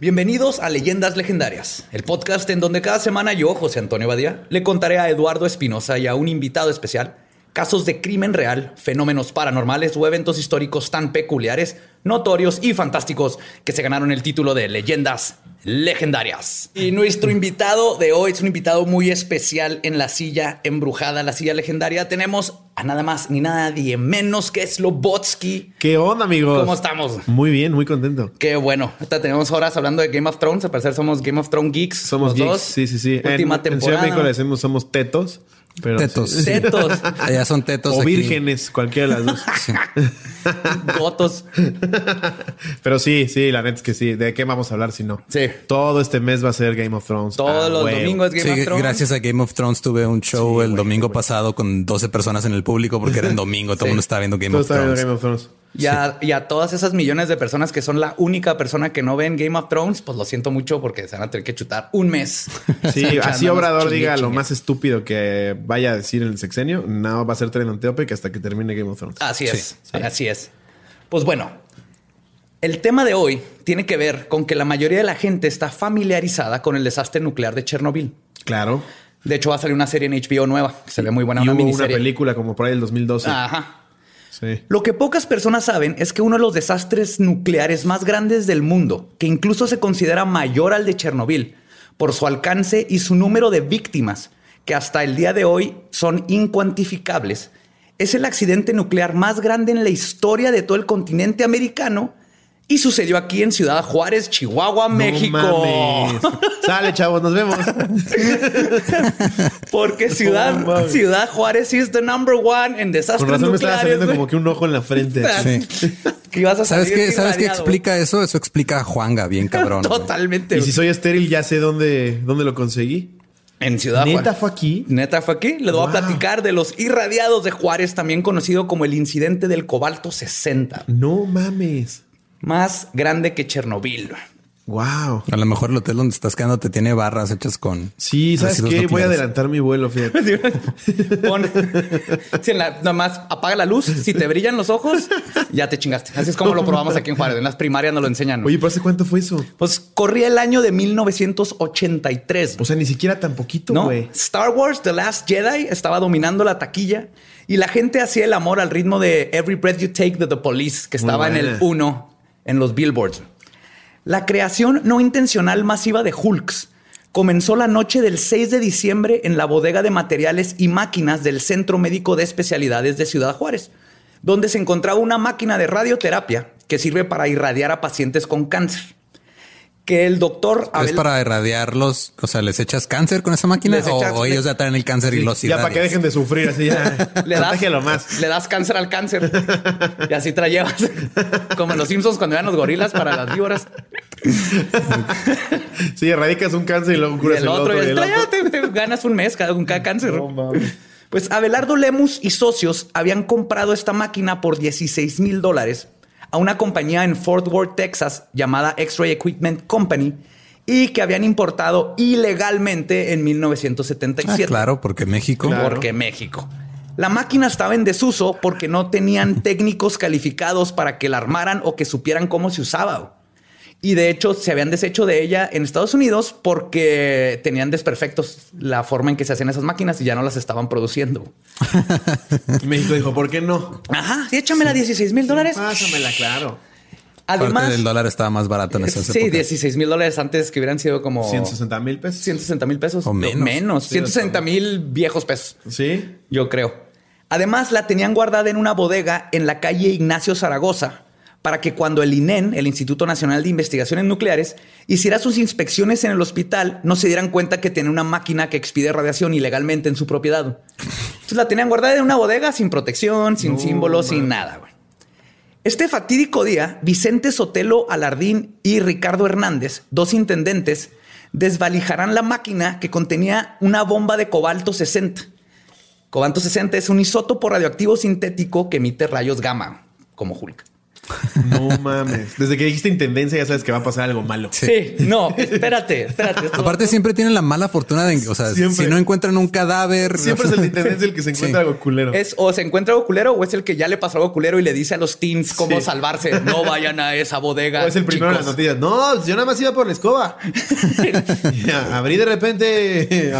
Bienvenidos a Leyendas Legendarias, el podcast en donde cada semana yo, José Antonio Badía, le contaré a Eduardo Espinosa y a un invitado especial casos de crimen real, fenómenos paranormales o eventos históricos tan peculiares, notorios y fantásticos que se ganaron el título de Leyendas Legendarias. Y nuestro invitado de hoy es un invitado muy especial en la silla embrujada, la silla legendaria. Tenemos a nada más ni nadie menos que Slobotsky. ¿Qué onda, amigos? ¿Cómo estamos? Muy bien, muy contento. Qué bueno. Ahorita tenemos horas hablando de Game of Thrones. Al parecer somos Game of Thrones geeks. Somos geeks. dos. Sí, sí, sí. Última en, en Ciudad temporada. de México le decimos somos tetos. Pero Tetos. sí. Tetos, Allá son tetos. O aquí- vírgenes, cualquiera de las dos. Sí. gotos. Pero sí, sí, la neta es que sí. ¿De qué vamos a hablar si no? Sí. Todo este mes va a ser Game of Thrones. Todos Ah, los huevo. domingos Game Sí, of Thrones. gracias a Game of Thrones tuve un show Sí, el domingo pasado con 12 personas en el público porque era en domingo. Todo el mundo estaba viendo Game Todo of está viendo Thrones. Game of Thrones. Y a, y a todas esas millones de personas que son la única persona que no ven Game of Thrones, pues lo siento mucho porque se van a tener que chutar un mes. Sí, así Obrador chingue, diga lo más estúpido que vaya a decir en el sexenio, no va a ser trending topic hasta que termine Game of Thrones. Así es, Sí. así es. Pues bueno, el tema de hoy tiene que ver con que la mayoría de la gente está familiarizada con el desastre nuclear de Chernobyl. Claro. De hecho, va a salir una serie en HBO nueva que se ve muy buena, y una hubo una película como por ahí del 2012. Ajá. Lo que pocas personas saben es que uno de los desastres nucleares más grandes del mundo, que incluso se considera mayor al de Chernobyl, por su alcance y su número de víctimas, que hasta el día de hoy son incuantificables, es el accidente nuclear más grande en la historia de todo el continente americano y sucedió aquí en Ciudad Juárez, Chihuahua, No México. mames. Sale, chavos, nos vemos. Porque Ciudad, No. Ciudad Juárez is the number one en desastres Con razón me estaba nucleares. saliendo como que un ojo en la frente. Sí. Que ibas a ¿Sabes salir qué? ¿Sabes qué irradiado. explica eso? Eso explica a Juanga, bien cabrón. Totalmente. Y si soy estéril, ya sé dónde, dónde lo conseguí. En Ciudad ¿Neta Juárez. fue aquí? Neta fue aquí. Les voy a Wow. platicar de los irradiados de Juárez, también conocido como el incidente del cobalto 60, No mames. Más grande que Chernobyl. Wow. A lo mejor el hotel donde estás quedando te tiene barras hechas con. Sí, ¿sabes qué? Voy a adelantar mi vuelo, fíjate. Pon, si en la- nada más apaga la luz. Si te brillan los ojos, ya te chingaste. Así es como lo probamos aquí en Juárez. En las primarias nos lo enseñan. Oye, ¿pero hace cuánto fue eso? pues corría el año de 1983. O sea, ni siquiera tan poquito, ¿no? güey. Star Wars The Last Jedi estaba dominando la taquilla y la gente hacía el amor al ritmo de Every Breath You Take de The Police, que estaba en el buena. 1 en los billboards. La creación no intencional masiva de Hulks comenzó la noche del 6 de diciembre en la bodega de materiales y máquinas del Centro Médico de Especialidades de Ciudad Juárez, donde se encontraba una máquina de radioterapia que sirve para irradiar a pacientes con cáncer que el doctor ¿Es para irradiarlos? O sea, ¿les echas cáncer con esa máquina? Echas- o, ellos ya traen el cáncer y los Ya para que dejen de sufrir así ya. le das, más. le das cáncer al cáncer y así te la llevas. Como en los Simpsons cuando eran los gorilas para las víboras. Sí, erradicas un cáncer y luego Y curas el otro, y y el otro, te, te ganas un mes cada, con cada cáncer. No, mames. Pues Abelardo Lemus y socios habían comprado esta máquina por 16 mil dólares a una compañía en Fort Worth, Texas, llamada X-Ray Equipment Company, y que habían importado ilegalmente en Ah, 1977. claro, porque México. Claro. Porque México. La máquina estaba en desuso porque no tenían técnicos calificados para que la armaran o que supieran cómo se usaba. Y de hecho se habían deshecho de ella en Estados Unidos porque tenían desperfectos la forma en que se hacían esas máquinas y ya no las estaban produciendo. Y México dijo, ¿por qué no? Ajá, sí, échamela 16 mil dólares. Pásamela, claro. Además, del dólar estaba más barato en esas sí, épocas. 16 mil dólares antes que hubieran sido como 160 mil pesos. 160 mil pesos. O menos. Menos. Sí, 160 mil viejos pesos. Sí. Yo creo. Además, la tenían guardada en una bodega en la calle Ignacio Zaragoza para que cuando el INEN, el Instituto Nacional de Investigaciones Nucleares, hiciera sus inspecciones en el hospital, no se dieran cuenta que tenía una máquina que expide radiación ilegalmente en su propiedad. Entonces la tenían guardada en una bodega sin protección, sin No, símbolos, sin nada. güey. Este fatídico día, Vicente Sotelo Alardín y Ricardo Hernández, dos intendentes, desvalijarán la máquina que contenía una bomba de cobalto 60. Cobalto 60 es un isótopo radioactivo sintético que emite rayos gamma, como Hulk. No mames. Desde que dijiste intendencia ya sabes que va a pasar algo malo. Sí, no, espérate, espérate. Aparte siempre tienen la mala fortuna de, o sea, Siempre. si no encuentran un cadáver, Siempre es el intendencia el que se encuentra Sí. algo culero. Es o se encuentra algo culero o es el que ya le pasó algo culero y le dice a los teens cómo Sí. salvarse. No vayan a esa bodega. O es el primero en las noticias. No, yo nada más iba por la escoba. Ya, abrí de repente.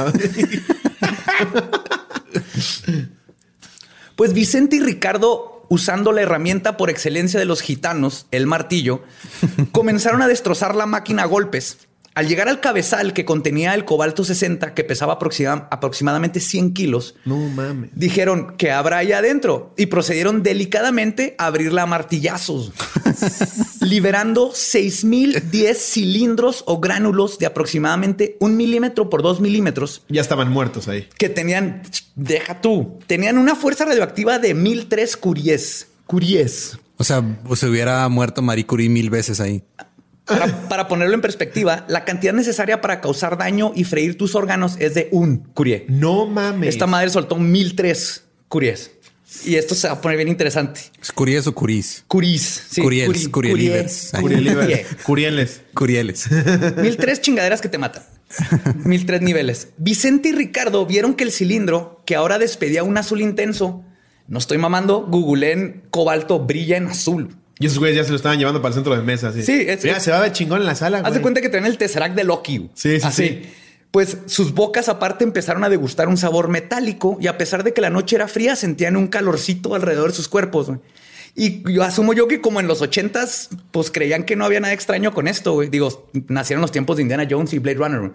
Pues Vicente y Ricardo, usando la herramienta por excelencia de los gitanos, el martillo, comenzaron a destrozar la máquina a golpes. Al llegar al cabezal que contenía el cobalto 60, que pesaba aproxima- aproximadamente 100 kilos, No mames. dijeron que habrá ahí adentro y procedieron delicadamente a abrirla a martillazos, liberando 6010 cilindros o gránulos de aproximadamente un milímetro por dos milímetros Ya estaban muertos ahí. que tenían, deja tú, tenían una fuerza radioactiva de 1003 curies. Curies. O sea, se hubiera muerto Marie Curie mil veces ahí. Para, para ponerlo en perspectiva, la cantidad necesaria para causar daño y freír tus órganos es de un curie. No mames. Esta madre soltó 1003 curies. Y esto se va a poner bien interesante. ¿Es Curies o Curis? Curis. Sí, Curiels, curi- Curielivers. curie- Curieles. Curieles. Curieles. Mil tres chingaderas que te matan. Mil tres niveles. Vicente y Ricardo vieron que el cilindro, que ahora despedía un azul intenso, no estoy mamando, googleen cobalto brilla en azul. Y esos güeyes ya se lo estaban llevando para el centro de mesa. Así. Sí, es- Mira, se va a ver chingón en la sala. Haz de cuenta que traen el Tesseract de Loki. Sí, sí, Así. sí. Pues sus bocas aparte empezaron a degustar un sabor metálico y a pesar de que la noche era fría, sentían un calorcito alrededor de sus cuerpos. güey. Y yo asumo yo que como en los ochentas, pues creían que no había nada extraño con esto. güey. Digo, nacieron los tiempos de Indiana Jones y Blade Runner.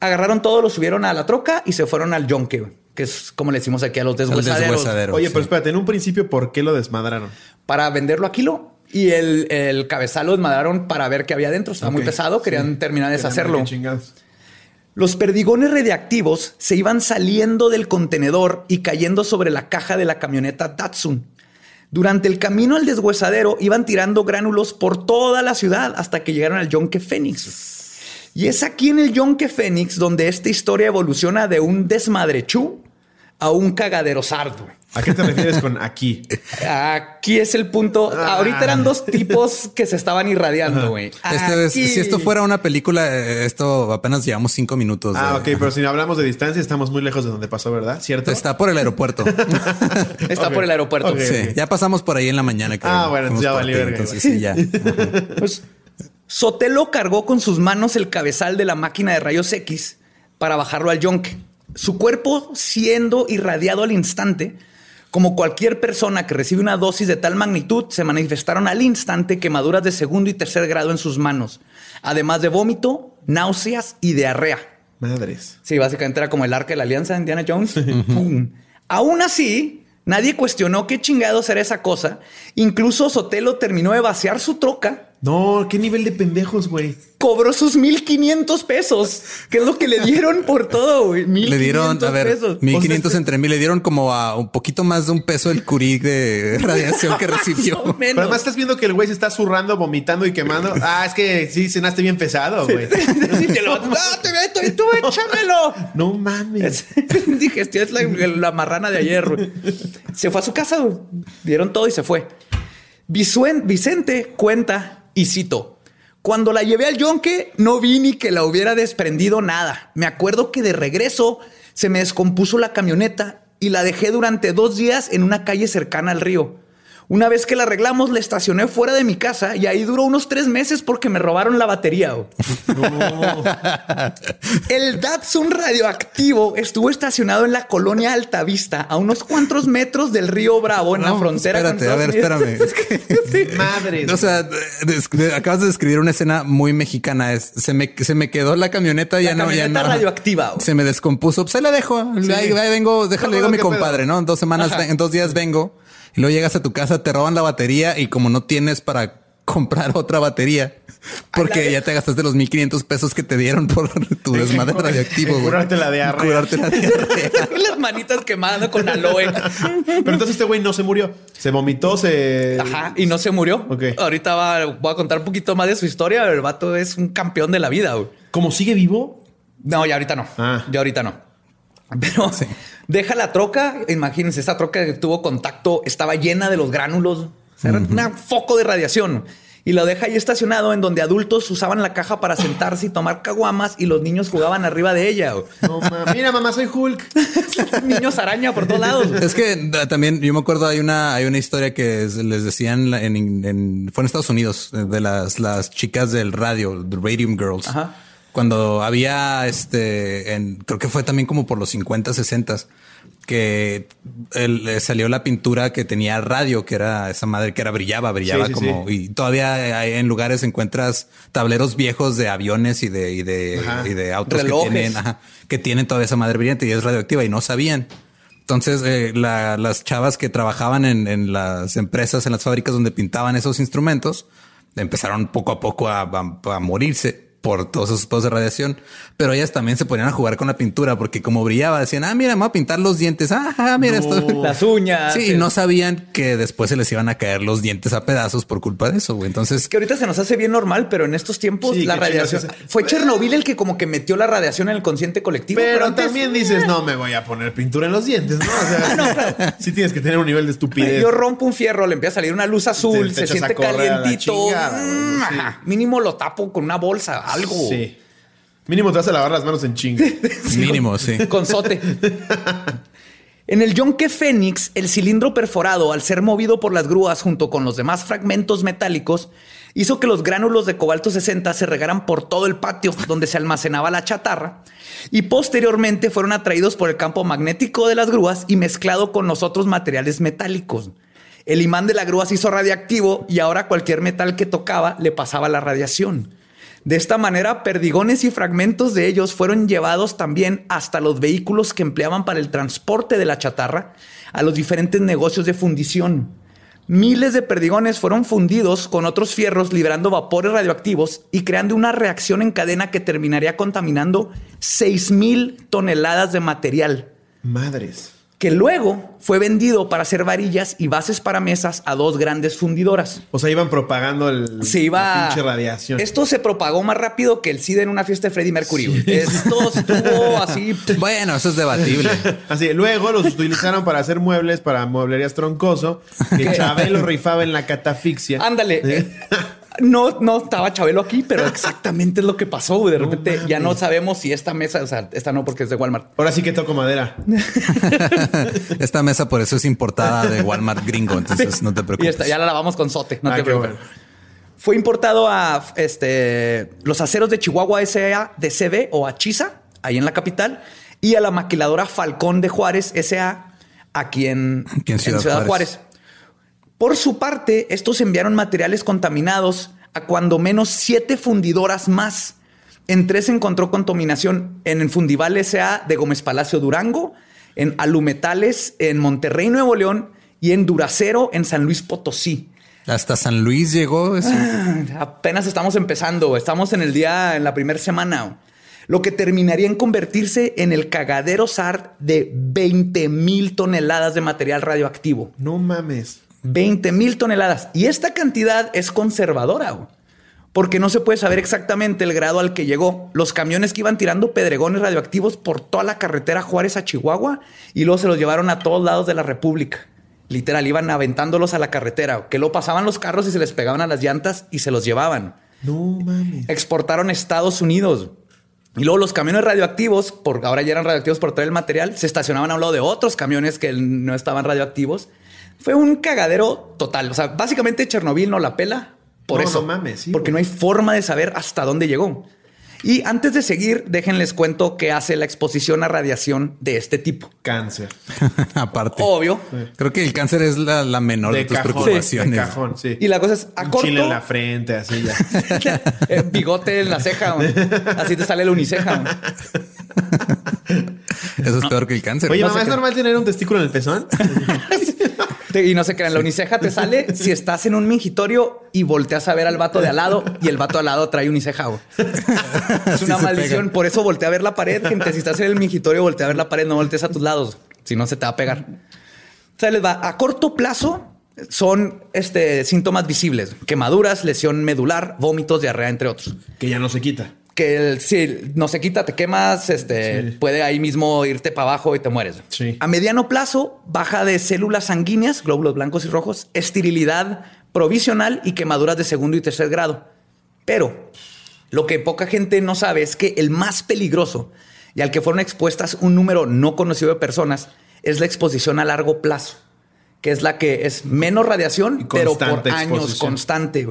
Agarraron todo, lo subieron a la troca y se fueron al yonke, que es como le decimos aquí a los deshuesaderos. deshuesadero. Oye, sí. pero espérate, en un principio, ¿por qué lo desmadraron? Para venderlo a kilo. Y el, el cabezal lo desmadraron para ver qué había dentro. Estaba muy pesado, querían sí. terminar de deshacerlo. Los perdigones radiactivos se iban saliendo del contenedor y cayendo sobre la caja de la camioneta Datsun. Durante el camino al deshuesadero iban tirando gránulos por toda la ciudad hasta que llegaron al Yonke Fénix. Y es aquí en el Yonke Fénix donde esta historia evoluciona de un desmadrechú a un cagadero sardo. ¿A qué te refieres con aquí? Aquí es el punto. Ah. Ahorita eran dos tipos que se estaban irradiando, güey. Este es- si esto fuera una película, eh, esto apenas llevamos cinco minutos. Ah, de- ok, pero si hablamos de distancia, estamos muy lejos de donde pasó, ¿verdad? ¿Cierto? Está por el aeropuerto. Está por el aeropuerto. Sí, ya pasamos por ahí en la mañana. creo. Ah, bueno, ya por valí ti, verga, Entonces sí, ya. Ajá. Pues Sotelo cargó con sus manos el cabezal de la máquina de rayos X para bajarlo al yonque. Su cuerpo siendo irradiado al instante, como cualquier persona que recibe una dosis de tal magnitud, se manifestaron al instante quemaduras de segundo y tercer grado en sus manos, además de vómito, náuseas y diarrea. Madres. Sí, básicamente era como el arca de la alianza de Indiana Jones. Pum. Aún así, nadie cuestionó qué chingados era esa cosa. Incluso Sotelo terminó de vaciar su troca No, qué nivel de pendejos, güey. Cobró sus 1500 pesos, que es lo que le dieron por todo, güey. Le dieron, a 1500 ver, pesos. 1500 O sea, entre mil. Le dieron como a un poquito más de un peso el curí de radiación que recibió. menos. Pero además estás viendo que el güey se está zurrando, vomitando y quemando. Ah, es que sí, cenaste bien pesado, güey. Y el vato, "Ah, te meto y tú échamelo. No mames. Digestión es la, la marrana de ayer. güey. Se fue a su casa, güey. dieron todo y se fue. Vicente cuenta y cito. Cuando la llevé al yonque, no vi ni que la hubiera desprendido nada. Me acuerdo que de regreso se me descompuso la camioneta y la dejé durante dos días en una calle cercana al río. Una vez que la arreglamos, la estacioné fuera de mi casa y ahí duró unos tres meses porque me robaron la batería. El Datsun radioactivo estuvo estacionado en la colonia Altavista, a unos cuantos metros del río Bravo, en la No, frontera. con Espérate, a ver, espérame. Es que- Madres. O sea, acabas de describir una escena muy mexicana. Es, se me, se me quedó la camioneta, ya La no, ya no. radioactiva. Se me descompuso. Pues ahí la dejo. Ahí, ahí vengo, déjale, No, digo a mi compadre, ¿no? En dos semanas, en dos días vengo. Y luego llegas a tu casa, te roban la batería y como no tienes para comprar otra batería, porque ya te gastaste los 1500 pesos que te dieron por tu desmadre radioactivo. Curarte la diarrea. Curarte la diarrea. Las manitas quemando con aloe. Pero entonces este güey no se murió. Se vomitó, se. Ajá, y no se murió. Ok. Ahorita va- voy a contar un poquito más de su historia. El vato es un campeón de la vida. güey. ¿Cómo sigue vivo? No, ya ahorita no. Ah. Ya ahorita no. Pero deja la troca. Imagínense, esta troca que tuvo contacto estaba llena de los gránulos. O sea, era un foco de radiación. Y lo deja ahí estacionado en donde adultos usaban la caja para sentarse y tomar caguamas y los niños jugaban arriba de ella. No, ma- Mira, mamá, soy Hulk. niños araña por todos lados. Es que eh, también yo me acuerdo hay una hay una historia que es- les decían en, en- fue en Estados Unidos eh, de las las chicas del radio, the Radium Girls. Ajá. Cuando había este en creo que fue también como por los 50, 60 que eh, salió la pintura que tenía radio, que era esa madre que era brillaba, brillaba Sí, sí, como y todavía hay- en lugares encuentras tableros viejos de aviones y de y de, y de autos Relojes. que tienen ajá, que tienen toda esa madre brillante y es radioactiva y no sabían. Entonces, eh, la- las chavas que trabajaban en, en las empresas, en las fábricas donde pintaban esos instrumentos, empezaron poco a poco a, a- a morirse por todos esos pedos de radiación. Pero ellas también se ponían a jugar con la pintura porque como brillaba, decían, ah, mira, me voy a pintar los dientes. Ah, mira esto. Las uñas. Sí, y no sabían que después se les iban a caer los dientes a pedazos por culpa de eso. güey. Entonces, que ahorita se nos hace bien normal, pero en estos tiempos Sí, la radiación fue Chernobyl el que como que metió la radiación en el consciente colectivo. Pero antes- también dices, no me voy a poner pintura en los dientes, ¿no? O sea, sí tienes que tener un nivel de estupidez. Yo rompo un fierro, le empieza a salir una luz azul, Te- te se siente calientito. chingada, Mm, sí. Mínimo lo tapo con una bolsa, algo. Sí. Mínimo te vas a lavar las manos en chinga. mínimo, sí. Con sote. En el yonque Fénix, el cilindro perforado, al ser movido por las grúas junto con los demás fragmentos metálicos, hizo que los gránulos de cobalto 60 se regaran por todo el patio donde se almacenaba la chatarra y posteriormente fueron atraídos por el campo magnético de las grúas y mezclado con los otros materiales metálicos. El imán de la grúa se hizo radiactivo y ahora cualquier metal que tocaba le pasaba la radiación. De esta manera, perdigones y fragmentos de ellos fueron llevados también hasta los vehículos que empleaban para el transporte de la chatarra a los diferentes negocios de fundición. Miles de perdigones fueron fundidos con otros fierros, liberando vapores radioactivos y creando una reacción en cadena que terminaría contaminando 6.000 toneladas de material Madres. Que luego fue vendido para hacer varillas y bases para mesas a dos grandes fundidoras. O sea, iban propagando el, Se iba. la pinche radiación. Esto se propagó más rápido que el SIDA en una fiesta de Freddie Mercury. Esto estuvo así. Bueno, eso es debatible. Así, luego los utilizaron para hacer muebles para mueblerías troncoso, que Chabelo rifaba en la catafixia. Ándale. No, no estaba Chabelo aquí, pero exactamente es lo que pasó. güey. De repente ya no sabemos si esta mesa, o sea, esta no porque es de Walmart. Ahora sí que toco madera. Esta mesa por eso es importada de Walmart gringo, entonces no te Y preocupes. esta, ya la lavamos con sote. No Ah, te preocupes. bueno. Fue importado a este, los aceros de Chihuahua S.A. de CB o a Chisa, ahí en la capital, y a la maquiladora Falcón de Juárez S.A. aquí en, Aquí en Ciudad Juárez. Por su parte, estos enviaron materiales contaminados a cuando menos siete fundidoras más. En tres se encontró contaminación en el Fundival S.A. de Gómez Palacio Durango, en Alumetales en Monterrey, Nuevo León y en Duracero en San Luis Potosí. Hasta San Luis llegó eso. Apenas estamos empezando, estamos en el día, en la primera semana. Lo que terminaría en convertirse en el cagadero SAR de 20 mil toneladas de material radioactivo. No mames. 20 mil toneladas. Y esta cantidad es conservadora, porque no se puede saber exactamente el grado al que llegó. Los camiones que iban tirando pedregones radioactivos por toda la carretera Juárez a Chihuahua y luego se los llevaron a todos lados de la República. Literal, iban aventándolos a la carretera, que lo pasaban los carros y se les pegaban a las llantas y se los llevaban. No mames. Exportaron a Estados Unidos. Y luego los camiones radioactivos, por ahora ya eran radioactivos por todo el material, se estacionaban a un lado de otros camiones que no estaban radioactivos. Fue un cagadero total. O sea, básicamente Chernobyl no la pela por No, eso. no mames, sí, porque güey. no hay forma de saber hasta dónde llegó. Y antes de seguir, déjenles cuento qué hace la exposición a radiación de este tipo. Cáncer. Aparte. Obvio. Creo que el cáncer es la, la menor de, De tus cajón. preocupaciones. De cajón, sí. Y la cosa es a Un corto. chile en la frente, así ya. eh, bigote en la ceja. Así te sale el uniceja. Eso es peor que el cáncer. Oye, No mamá, ¿es normal tener un testículo en el pezón? Te- Y no se crean, la uniceja te sale si estás en un mingitorio y volteas a ver al vato de al lado y el vato al lado trae uniceja. Es una maldición. Por eso voltea a ver la pared, gente. Si estás en el mingitorio, voltea a ver la pared, no voltees a tus lados. Si no, se te va a pegar. O sea, les va a corto plazo. Son este, síntomas visibles: quemaduras, lesión medular, vómitos, diarrea, entre otros. que ya no se quita. Que el- si no se quita, te quemas, este, Sí. puede ahí mismo irte para abajo y te mueres. Sí. A mediano plazo, baja de células sanguíneas, glóbulos blancos y rojos, esterilidad provisional y quemaduras de segundo y tercer grado. Pero lo que poca gente no sabe es que el más peligroso y al que fueron expuestas un número no conocido de personas es la exposición a largo plazo, que es la que es menos radiación, pero por años constante.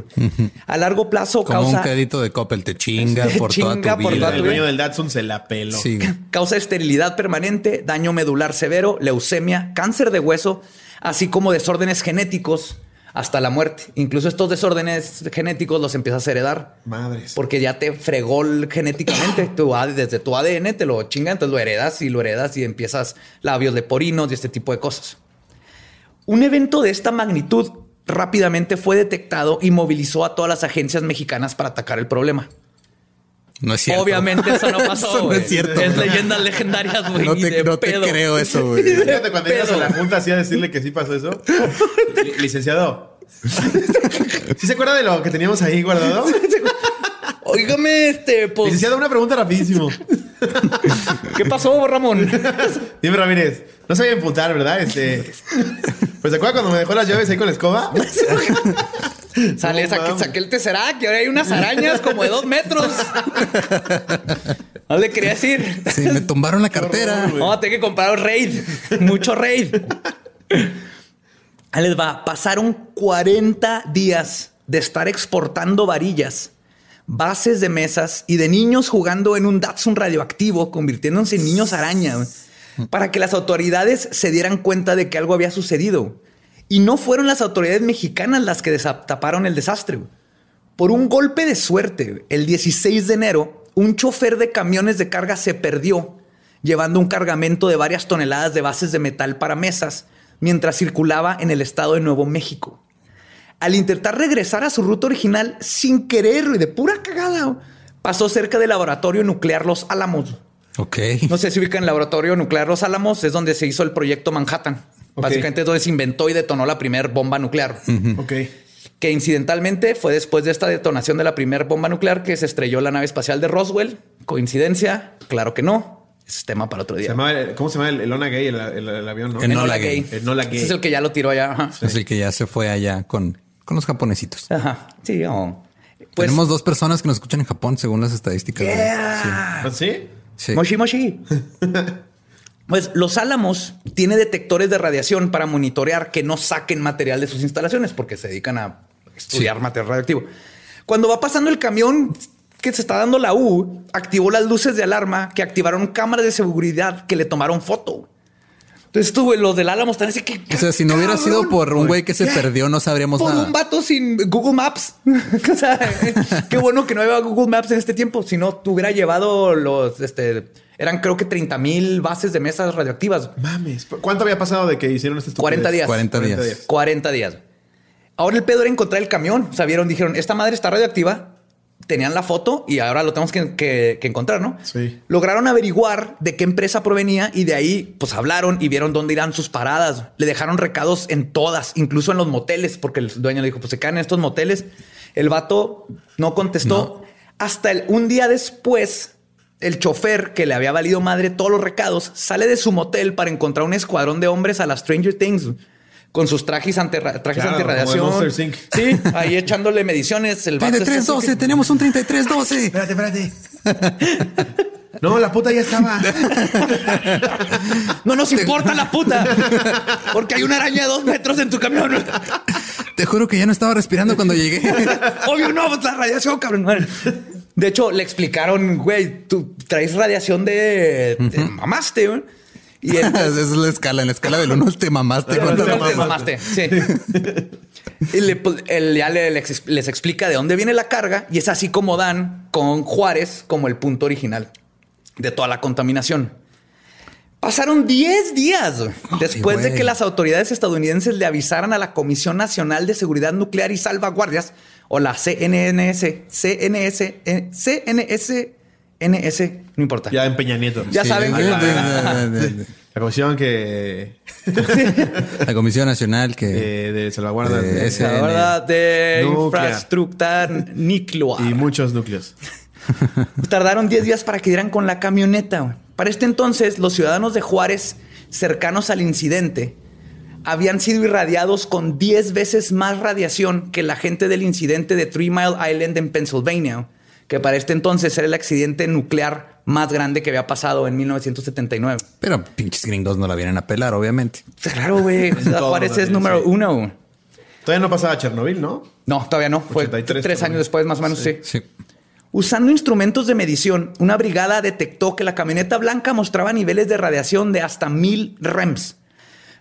A largo plazo Como causa un pedito de Coppel te chinga Te por toda chinga tu por vida. El dueño del Datsun se la peló. Sí. Causa esterilidad permanente, daño medular severo, leucemia, cáncer de hueso, así como desórdenes genéticos hasta la muerte. Incluso estos desórdenes genéticos los empiezas a heredar Madres. porque ya te fregó el- genéticamente. Tu desde tu ADN te lo chinga, entonces lo heredas y lo heredas y empiezas labios leporinos y este tipo de cosas. Un evento de esta magnitud rápidamente fue detectado y movilizó a todas las agencias mexicanas para atacar el problema. No es cierto. Obviamente eso no pasó. Eso no es cierto. Es leyendas legendarias, güey. No te, de no te pedo. creo eso, güey. Fíjate cuando llegas a la junta así a decirle que sí pasó eso. Li- Licenciado. ¿Sí se acuerda de lo que teníamos ahí guardado? Óigame, este, pues, Licenciado, una pregunta rapidísimo. ¿Qué pasó, Ramón? Dime, Ramírez, no se vaya a emputar, ¿verdad? Este. Pues, ¿se acuerda cuando me dejó las llaves ahí con la escoba? Sale, No, saqué, saqué el Tesseract y ahora hay unas arañas como de dos metros. No le quería decir. Sí, me tumbaron la cartera. a tener que comprar un raid. Mucho raid. Ahí les va. Pasaron 40 días de estar exportando varillas, bases de mesas y de niños jugando en un Datsun radioactivo, convirtiéndose en niños araña, para que las autoridades se dieran cuenta de que algo había sucedido. Y no fueron las autoridades mexicanas las que taparon el desastre. Por un golpe de suerte, el 16 de enero, un chofer de camiones de carga se perdió, llevando un cargamento de varias toneladas de bases de metal para mesas, mientras circulaba en el estado de Nuevo México. Al intentar regresar a su ruta original, sin querer y de pura cagada, pasó cerca del laboratorio nuclear Los Álamos. Ok. No sé si ubican el laboratorio nuclear Los Álamos, es donde se hizo el proyecto Manhattan. Básicamente es donde se inventó y detonó la primera bomba nuclear Ok. que incidentalmente fue después de esta detonación de la primera bomba nuclear que se estrelló la nave espacial de Roswell. ¿Coincidencia? Claro que no. Ese es tema para otro Se día. llamaba el- ¿Cómo se llama el, el Ona Gay, el, el- el avión, no? El Enola Gay. Ese es el que ya lo tiró allá. Ajá. Es el que ya se fue allá con, con los japonesitos. Ajá. Sí, oh. Pues, Tenemos dos personas que nos escuchan en Japón según las estadísticas. Yeah. ¿Ah, ¿Sí? Sí. Moshi Moshi. Pues Los Álamos tiene detectores de radiación para monitorear que no saquen material de sus instalaciones porque se dedican a estudiar material radioactivo. Cuando va pasando el camión que se está dando la U, activó las luces de alarma que activaron cámaras de seguridad que le tomaron foto. Entonces tú, güey, los del Álamo están así que... O sea, si no hubiera ¡Cabrón! sido por un güey que se perdió, no sabríamos por nada. un vato sin Google Maps. o sea, qué bueno que no había Google Maps en este tiempo. Si no, te hubiera llevado los, este, eran creo que 30 mil bases de mesas radioactivas. Mames. ¿Cuánto había pasado de que hicieron este 40 días. 40 días. 40 días. Ahora el pedo era encontrar el camión. O sea, vieron, dijeron, esta madre está radioactiva. Tenían la foto y ahora lo tenemos que, que- que encontrar, ¿no? Sí. Lograron averiguar de qué empresa provenía y de ahí, pues hablaron y vieron dónde irán sus paradas. Le dejaron recados en todas, incluso en los moteles, porque el dueño le dijo, pues se caen en estos moteles. El vato no contestó. Hasta el, un día después, el chofer que le había valido madre todos los recados sale de su motel para encontrar un escuadrón de hombres a la Stranger Things con sus trajes, ante, trajes Claro, antirradiación. Sí, ahí echándole mediciones. El vato está así 3312, que- tenemos un 3312. Espérate, espérate. No, la puta ya estaba. No nos importa la puta, porque hay una araña de dos metros en tu camión. Te juro que ya no estaba respirando cuando llegué. Obvio, no, pues la radiación, cabrón. De hecho, le explicaron, güey, tú traes radiación de, de mamaste, güey. Y Esa es la escala. En la escala del 1 te mamaste. Te mamaste. mamaste, sí. Y le- pues, él ya le- les, les explica de dónde viene la carga y es así como dan con Juárez como el punto original de toda la contaminación. Pasaron 10 días después de que las autoridades estadounidenses le avisaran a la Comisión Nacional de Seguridad Nuclear y Salvaguardias, o la CNNS, CNS, eh, CNS, NS, no importa. Ya en Peña Nieto. Ya Sí, saben que- de- de- de- de- La comisión que. La Comisión Nacional que... eh, de salvaguarda Eh, de- ese- La verdad de Nuclear. infraestructura nuclear. y muchos núcleos. Tardaron 10 días para que dieran con la camioneta. güey. Para este entonces, los ciudadanos de Juárez, cercanos al incidente, habían sido irradiados con 10 veces más radiación que la gente del incidente de Three Mile Island en Pennsylvania, güey, que para este entonces era el accidente nuclear más grande que había pasado en 1979. Pero pinches gringos no la vienen a pelar, obviamente. Pues Claro, güey. Ciudad Juárez es número sí. uno. Todavía no pasaba Chernobyl, ¿no? No, todavía no. Fue 83 tres años después, más o menos, sí. Sí. Usando instrumentos de medición, una brigada detectó que la camioneta blanca mostraba niveles de radiación de hasta 1000 REMS.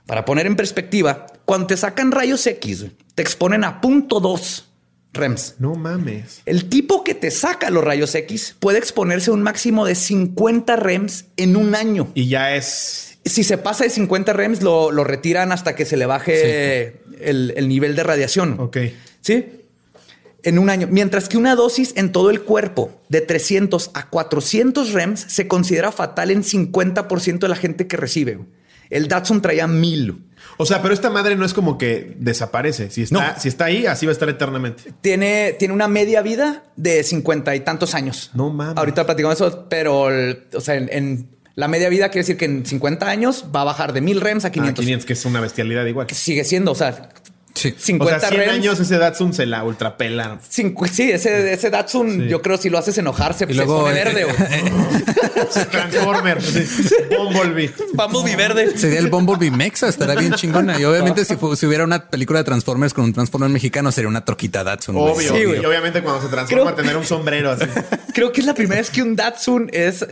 Para poner en perspectiva, cuando te sacan rayos X, te exponen a punto .2 REMS. No mames. El tipo que te saca los rayos X puede exponerse a un máximo de 50 REMS en un año. Y ya es. Si se pasa de 50 REMS, lo, lo retiran hasta que se le baje el, el nivel de radiación. Ok. ¿Sí? En un año. Mientras que una dosis en todo el cuerpo de 300 a 400 REMS se considera fatal en 50% de la gente que recibe. El Datsun traía mil. O sea, pero esta madre no es como que desaparece. Si está, No. si está ahí, así va a estar eternamente. Tiene, tiene una media vida de 50 y tantos años. No mames. Ahorita platicamos eso, pero el- o sea, en, en la media vida quiere decir que en 50 años va a bajar de 1000 REMS a Ah, 500. 500, que es una bestialidad igual. Que sigue siendo, o sea, Sí. 50 o sea, 100 REMS. años ese Datsun se la ultrapela. sí, ese, ese Datsun, Sí. yo creo si lo haces enojar, se, Y se luego, pone eh, verde. güey. Transformer. sí. Bumblebee. Bumblebee verde. Sería el Bumblebee Mexa, estaría bien chingona. Y obviamente si, hubiera una película de Transformers con un Transformer mexicano, sería una troquita Datsun. Obvio. Sí, güey. y obviamente cuando se transforma, Creo- tener un sombrero así. Creo que es la primera vez que un Datsun es.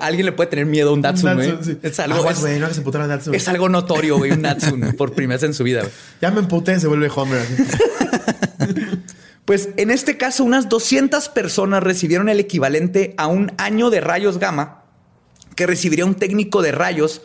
Alguien le puede tener miedo a un Datsun, güey. Datsun, sí. Es algo. Aguas, es, güey, no a Datsun. es algo notorio, güey. Un Datsun por primera vez en su vida. güey. Ya me emputé, se vuelve. Pues en este caso, unas 200 personas recibieron el equivalente a un año de rayos gamma que recibiría un técnico de rayos,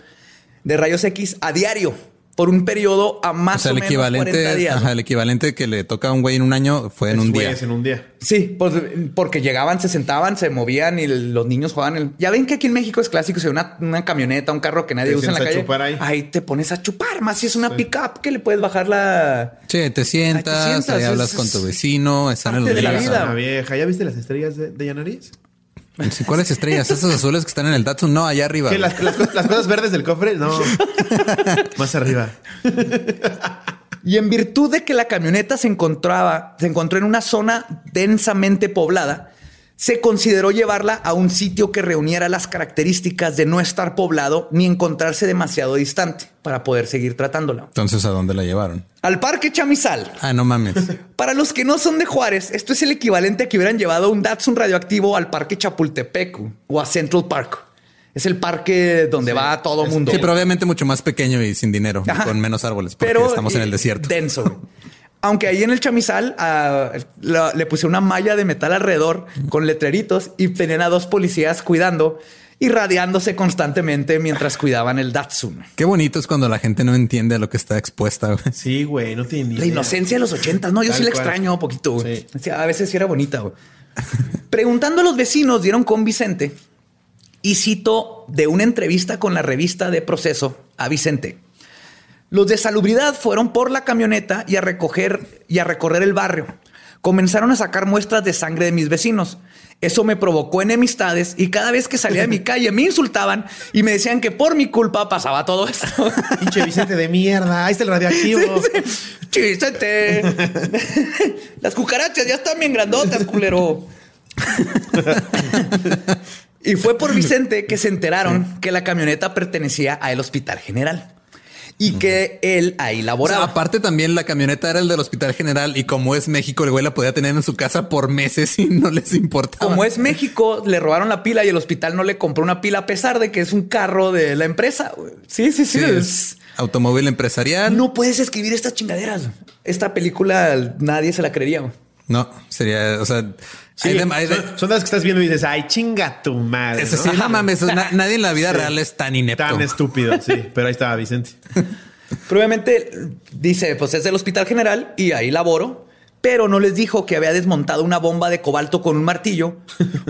de rayos X a diario por un periodo a O más sea, o, el menos 40 equivalente, días. ajá, el equivalente que le toca a un güey en un año fue en Es un día. en un día. Sí, pues porque llegaban, se sentaban, se movían y los niños jugaban. el- Ya ven que aquí en México es clásico, si hay una, una camioneta, un carro que nadie Te usa en la calle. ahí. te pones a chupar, más si es una pickup que le puedes bajar la. Sí, te sientas, sientas, ahí es- hablas con tu vecino, están en los de la días. vida. Vieja. ¿Ya viste las estrellas de, de Yanariz? ¿Cuáles estrellas? Esas azules que están en el Datsun, no, allá arriba. ¿Qué, las, las cosas verdes del cofre? No. Más arriba. Y en virtud de que la camioneta se encontraba, se encontró en una zona densamente poblada, se consideró llevarla a un sitio que reuniera las características de no estar poblado ni encontrarse demasiado distante para poder seguir tratándola. Entonces, ¿a dónde la llevaron? Al Parque Chamizal, Ah, no mames. Para los que no son de Juárez, esto es el equivalente a que hubieran llevado un Datsun radioactivo al Parque Chapultepec o a Central Park. Es el parque donde va todo mundo. Sí, pero obviamente mucho más pequeño y sin dinero, Ajá. con menos árboles, porque estamos en eh, el desierto. Denso. Aunque ahí en el chamizal ah, la- le puse una malla de metal alrededor con letreritos y tenían a dos policías cuidando. irradiándose constantemente mientras cuidaban el Datsun. Qué bonito es cuando la gente no entiende a lo que está expuesta. güey. Sí, güey, no tiene ni La idea. inocencia de los ochentas, no, yo Tal sí la cual. extraño un poquito. güey. Sí. O sea, A veces sí era bonita. güey. Preguntando a los vecinos, dieron con Vicente y cito de una entrevista con la revista de Proceso a Vicente. Los de salubridad fueron por la camioneta y a recoger y a recorrer el barrio. Comenzaron a sacar muestras de sangre de mis vecinos. Eso me provocó enemistades y cada vez que salía de mi calle me insultaban y me decían que por mi culpa pasaba todo esto. Pinche Vicente de mierda. Ahí está el radioactivo. Chiste. Las cucarachas ya están bien grandotas, culero. y fue por Vicente que se enteraron que la camioneta pertenecía al Hospital General y que él ahí O sea, laboraba. aparte también la camioneta era el del Hospital General y como es México, el güey la podía tener en su casa por meses y no les importaba. Como es México, le robaron la pila y el hospital no le compró una pila a pesar de que es un carro de la empresa. Sí, sí, sí. Sí, es- es automóvil empresarial. No puedes escribir estas chingaderas. Esta película nadie se la creería. No, sería, o sea, Sí, hay de- hay de- son, son las que estás viendo y dices, ay, chinga tu madre. eso ¿no? sí, no mames, na- nadie en la vida real es tan inepto. Tan estúpido, sí. Pero ahí estaba Vicente. Probablemente dice, pues es del Hospital General y ahí laboro, pero no les dijo que había desmontado una bomba de cobalto con un martillo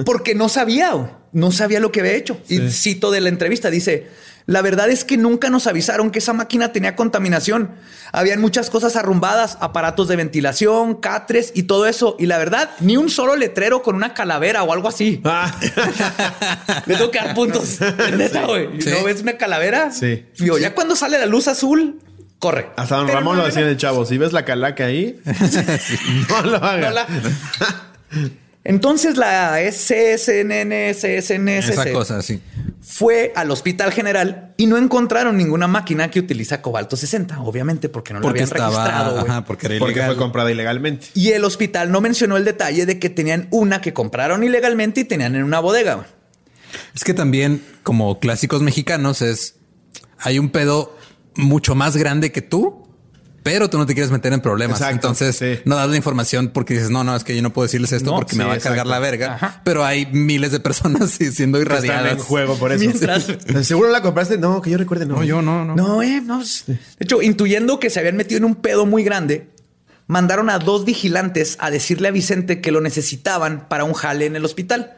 porque no sabía, güey. no sabía lo que había hecho. Y cito de la entrevista, dice, la verdad es que nunca nos avisaron que esa máquina tenía contaminación. Habían muchas cosas arrumbadas, aparatos de ventilación, catres y todo eso. Y la verdad, ni un solo letrero con una calavera o algo así. Ah, Le tengo que dar puntos. Neta, güey. Sí. ¿No ves una calavera? Sí. Digo, ya cuando sale la luz azul, corre. hasta don Pero Ramón no, lo decía en el chavo. Si ves la calaca ahí, no lo hagas. no la- Entonces la CSNN, CSNSC Esa cosa, sí. fue al Hospital General y no encontraron ninguna máquina que utiliza cobalto 60, obviamente, porque no Porque la habían estaba, registrado. porque era Porque ilegal. fue comprada ilegalmente. Y el hospital no mencionó el detalle de que tenían una que compraron ilegalmente y tenían en una bodega. Es que también, como clásicos mexicanos, es hay un pedo mucho más grande que tú, pero tú no te quieres meter en problemas. Exacto, Entonces sí. no das la información porque dices, no, no, es que yo no puedo decirles esto No, porque me va a cargar la verga. Ajá. Pero hay miles de personas siendo Que Están irradiadas. en juego por eso. Mientras- ¿Seguro la compraste? No, que yo recuerde, no. No, yo no, no. No, eh, no. pues, De hecho, intuyendo que se habían metido en un pedo muy grande, mandaron a dos vigilantes a decirle a Vicente que lo necesitaban para un jale en el hospital.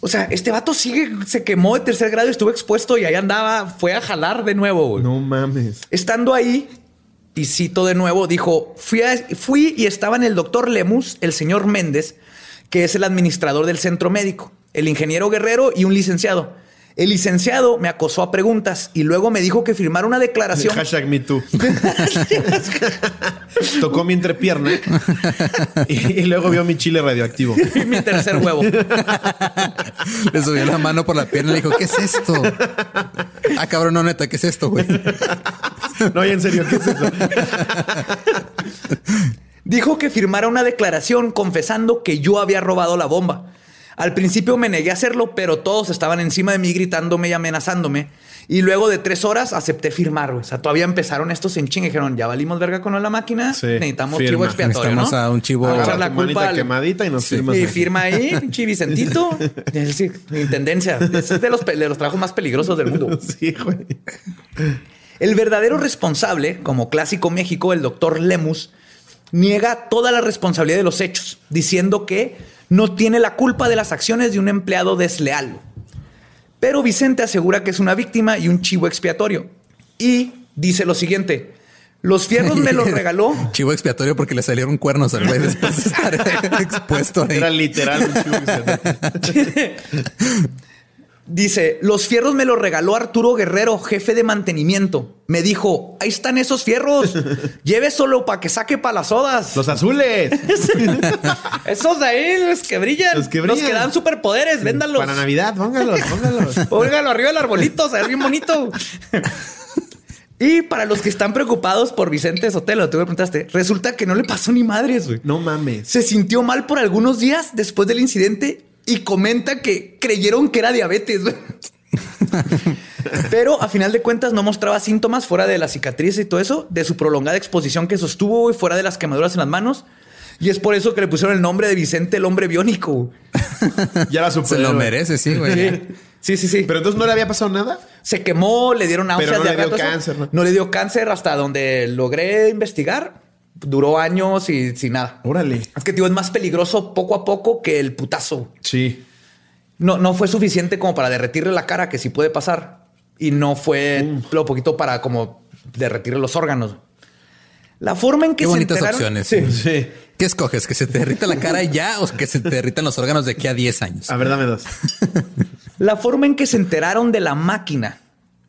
O sea, este vato sigue, se quemó de tercer grado, estuvo expuesto y ahí andaba, fue a jalar de nuevo. güey. No mames. Estando ahí, y cito de nuevo, dijo, fui, a- fui y estaban el doctor Lemus, el señor Méndez, que es el administrador del centro médico, el ingeniero Guerrero y un licenciado. El licenciado me acosó a preguntas y luego me dijo que firmara una declaración. Hashtag me too. Tocó mi entrepierna y, y luego vio mi chile radioactivo. y mi tercer huevo. Le subió la mano por la pierna y le dijo, ¿qué es esto? Ah, cabrón, no, neta, ¿qué es esto, güey? No, y en serio, ¿qué es eso? Dijo que firmara una declaración confesando que yo había robado la bomba. Al principio me negué a hacerlo, pero todos estaban encima de mí gritándome y amenazándome. Y luego de tres horas acepté firmar. güey. O sea, todavía empezaron estos en chingue. Dijeron, ya valimos verga con la máquina. Sí, Necesitamos firma. chivo expiatorio, Necesitamos ¿no? a un chivo- A la culpa manita al- quemadita y nos firmas. Y firma ahí, pinche Vicentito. Es decir, intendencia. Es de los, de los trabajos más peligrosos del mundo. Sí, güey. El verdadero responsable, como clásico México, el doctor Lemus, niega toda la responsabilidad de los hechos, diciendo que no tiene la culpa de las acciones de un empleado desleal. Pero Vicente asegura que es una víctima y un chivo expiatorio. Y dice lo siguiente. Los fierros me los regaló. Chivo expiatorio porque le salieron cuernos al güey después de estar expuesto ahí. Era literal un chivo expiatorio. Dice, los fierros me los regaló Arturo Guerrero, jefe de mantenimiento. Me dijo, ahí están esos fierros. Lleve solo para que saque para las sodas. Los azules. Esos de ahí, los que brillan. Los que brillan. dan superpoderes, véndanlos. Para Navidad, póngalos, póngalos. Póngalo arriba del arbolito, se ve bien bonito. y para los que están preocupados por Vicente Sotelo, tú me preguntaste, resulta que no le pasó ni madres, güey. No mames. Se sintió mal por algunos días después del incidente y comenta que creyeron que era diabetes. Pero a final de cuentas no mostraba síntomas fuera de la cicatriz y todo eso, de su prolongada exposición que sostuvo y fuera de las quemaduras en las manos. Y es por eso que le pusieron el nombre de Vicente el hombre biónico. Ya la Se lo merece, sí, güey. Sí, sí, sí. Pero entonces no le había pasado nada. Se quemó, le dieron náuseas. Pero no le dio cáncer, ¿no? No le dio cáncer hasta donde logré investigar. Duró años y sin nada. Órale. Es que, tío, es más peligroso poco a poco que el putazo. Sí. No, no fue suficiente como para derretirle la cara, que sí puede pasar. Y no fue lo poquito para como derretirle los órganos. La forma en que Qué se bonitas enteraron- opciones. Sí. Sí. ¿Qué escoges? ¿Que se te derrita la cara ya o que se te derritan los órganos de aquí a 10 años? A ver, dame dos. La forma en que se enteraron de la máquina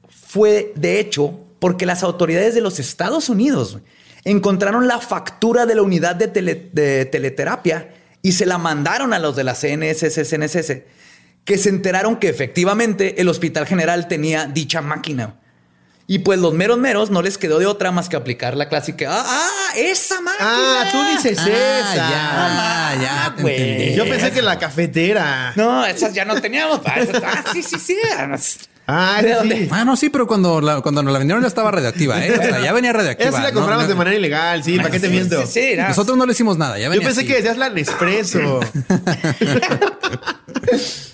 fue, de hecho, porque las autoridades de los Estados Unidos encontraron la factura de la unidad de, tele- de teleterapia y se la mandaron a los de la CNSS, CNSS, que se enteraron que efectivamente el Hospital General tenía dicha máquina. Y pues los meros meros no les quedó de otra más que aplicar la clásica. Ah, ah, esa máquina. Ah, tú dices Ah, esa. ya, ya te güey. entendí. Yo pensé que la cafetera. No, esas ya no teníamos. Ah, esas- ah, sí, sí, sí. Ah, ¿De sí. Ah, no, sí, pero cuando, la, cuando nos la vendieron ya estaba radioactiva, ¿eh? O sea, ya venía radioactiva. Esa sí la No, compramos no, de manera ilegal, sí, ¿para qué te Sí, miento? sí, sí, no. Nosotros no le hicimos nada, ya Yo pensé así. que decías la Nespresso.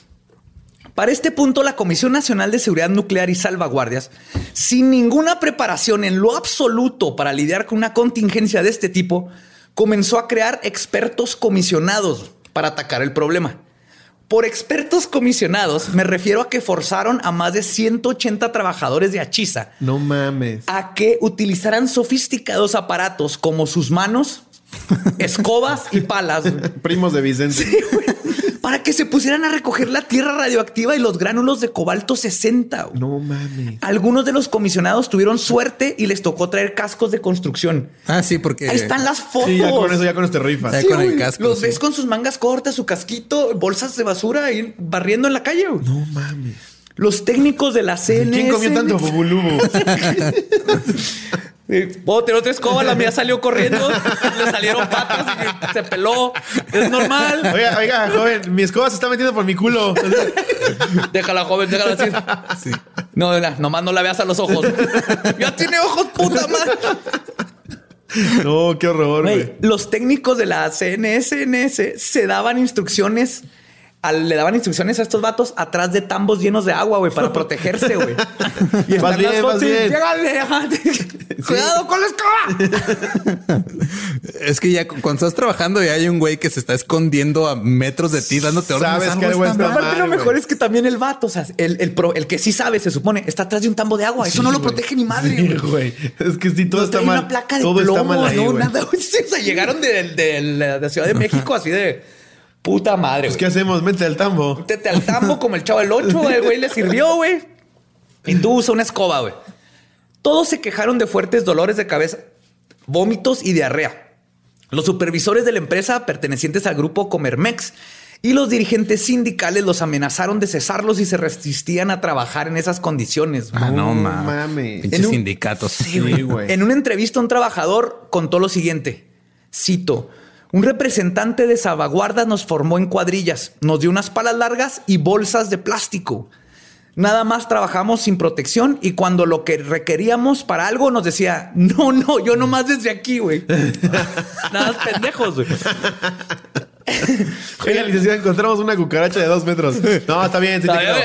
Para este punto, la Comisión Nacional de Seguridad Nuclear y Salvaguardias, sin ninguna preparación en lo absoluto para lidiar con una contingencia de este tipo, comenzó a crear expertos comisionados para atacar el problema. Por expertos comisionados me refiero a que forzaron a más de 180 trabajadores de Achiza No mames. a que utilizaran sofisticados aparatos como sus manos, escobas y palas. Primos de Vicente. Sí. Para que se pusieran a recoger la tierra radioactiva y los gránulos de cobalto 60. güey. No mames. Algunos de los comisionados tuvieron suerte y les tocó traer cascos de construcción. Ah, sí, porque. Ahí están las fotos. Sí, ya con eso, ya con este rifa. Ya Sí, con el casco, Los sí. ves con sus mangas cortas, su casquito, bolsas de basura y barriendo en la calle. güey. No mames. Los técnicos de la CNS. ¿Quién comió tanto bubulubu? Puedo tener otra escoba, la mía salió corriendo, le salieron patas y se peló. Es normal. Oiga, oiga, joven, mi escoba se está metiendo por mi culo. Déjala, joven, déjala así. No, no, nomás no la veas a los ojos. Ya tiene ojos, puta madre. No, qué horror, Güey, güey. los técnicos de la CNSNS se daban instrucciones. Al- le daban instrucciones a estos vatos atrás de tambos llenos de agua, güey, para protegerse, güey. Y están las bien, vas fotos y, bien. Cuidado con la escoba. Es que ya cu- cuando estás trabajando y hay un güey que se está escondiendo a metros de ti dándote órdenes. Sabes algo que algo está. Aparte, lo mejor güey. es que también el vato, o sea, el, el, pro- el que sí sabe, se supone, está atrás de un tambo de agua. Eso Sí, no lo güey. protege ni madre. Sí, güey. güey. Es que sí, todo No está mal. una placa de todo plomo, está mal ahí, no, nada. Sí, o sea, llegaron de, de la de Ciudad de México así de puta madre. Pues, güey. ¿qué hacemos? Mente al tambo. Métete al tambo como el chavo del 8, el güey le sirvió, güey. Y tú usa una escoba, güey. Todos se quejaron de fuertes dolores de cabeza, vómitos y diarrea. Los supervisores de la empresa pertenecientes al grupo Comermex y los dirigentes sindicales los amenazaron de cesarlos si se resistían a trabajar en esas condiciones. güey. Ah, no, No mames. Pinches En un- sindicatos. Sí, güey. En una entrevista, un trabajador contó lo siguiente. Cito. Un representante de salvaguardas nos formó en cuadrillas, nos dio unas palas largas y bolsas de plástico. Nada más trabajamos sin protección y cuando lo que requeríamos para algo nos decía, no, no, yo nomás desde aquí, güey. Nada más pendejos, güey. Oiga, licenciado, encontramos una cucaracha de dos metros. No, está bien, sí te creo.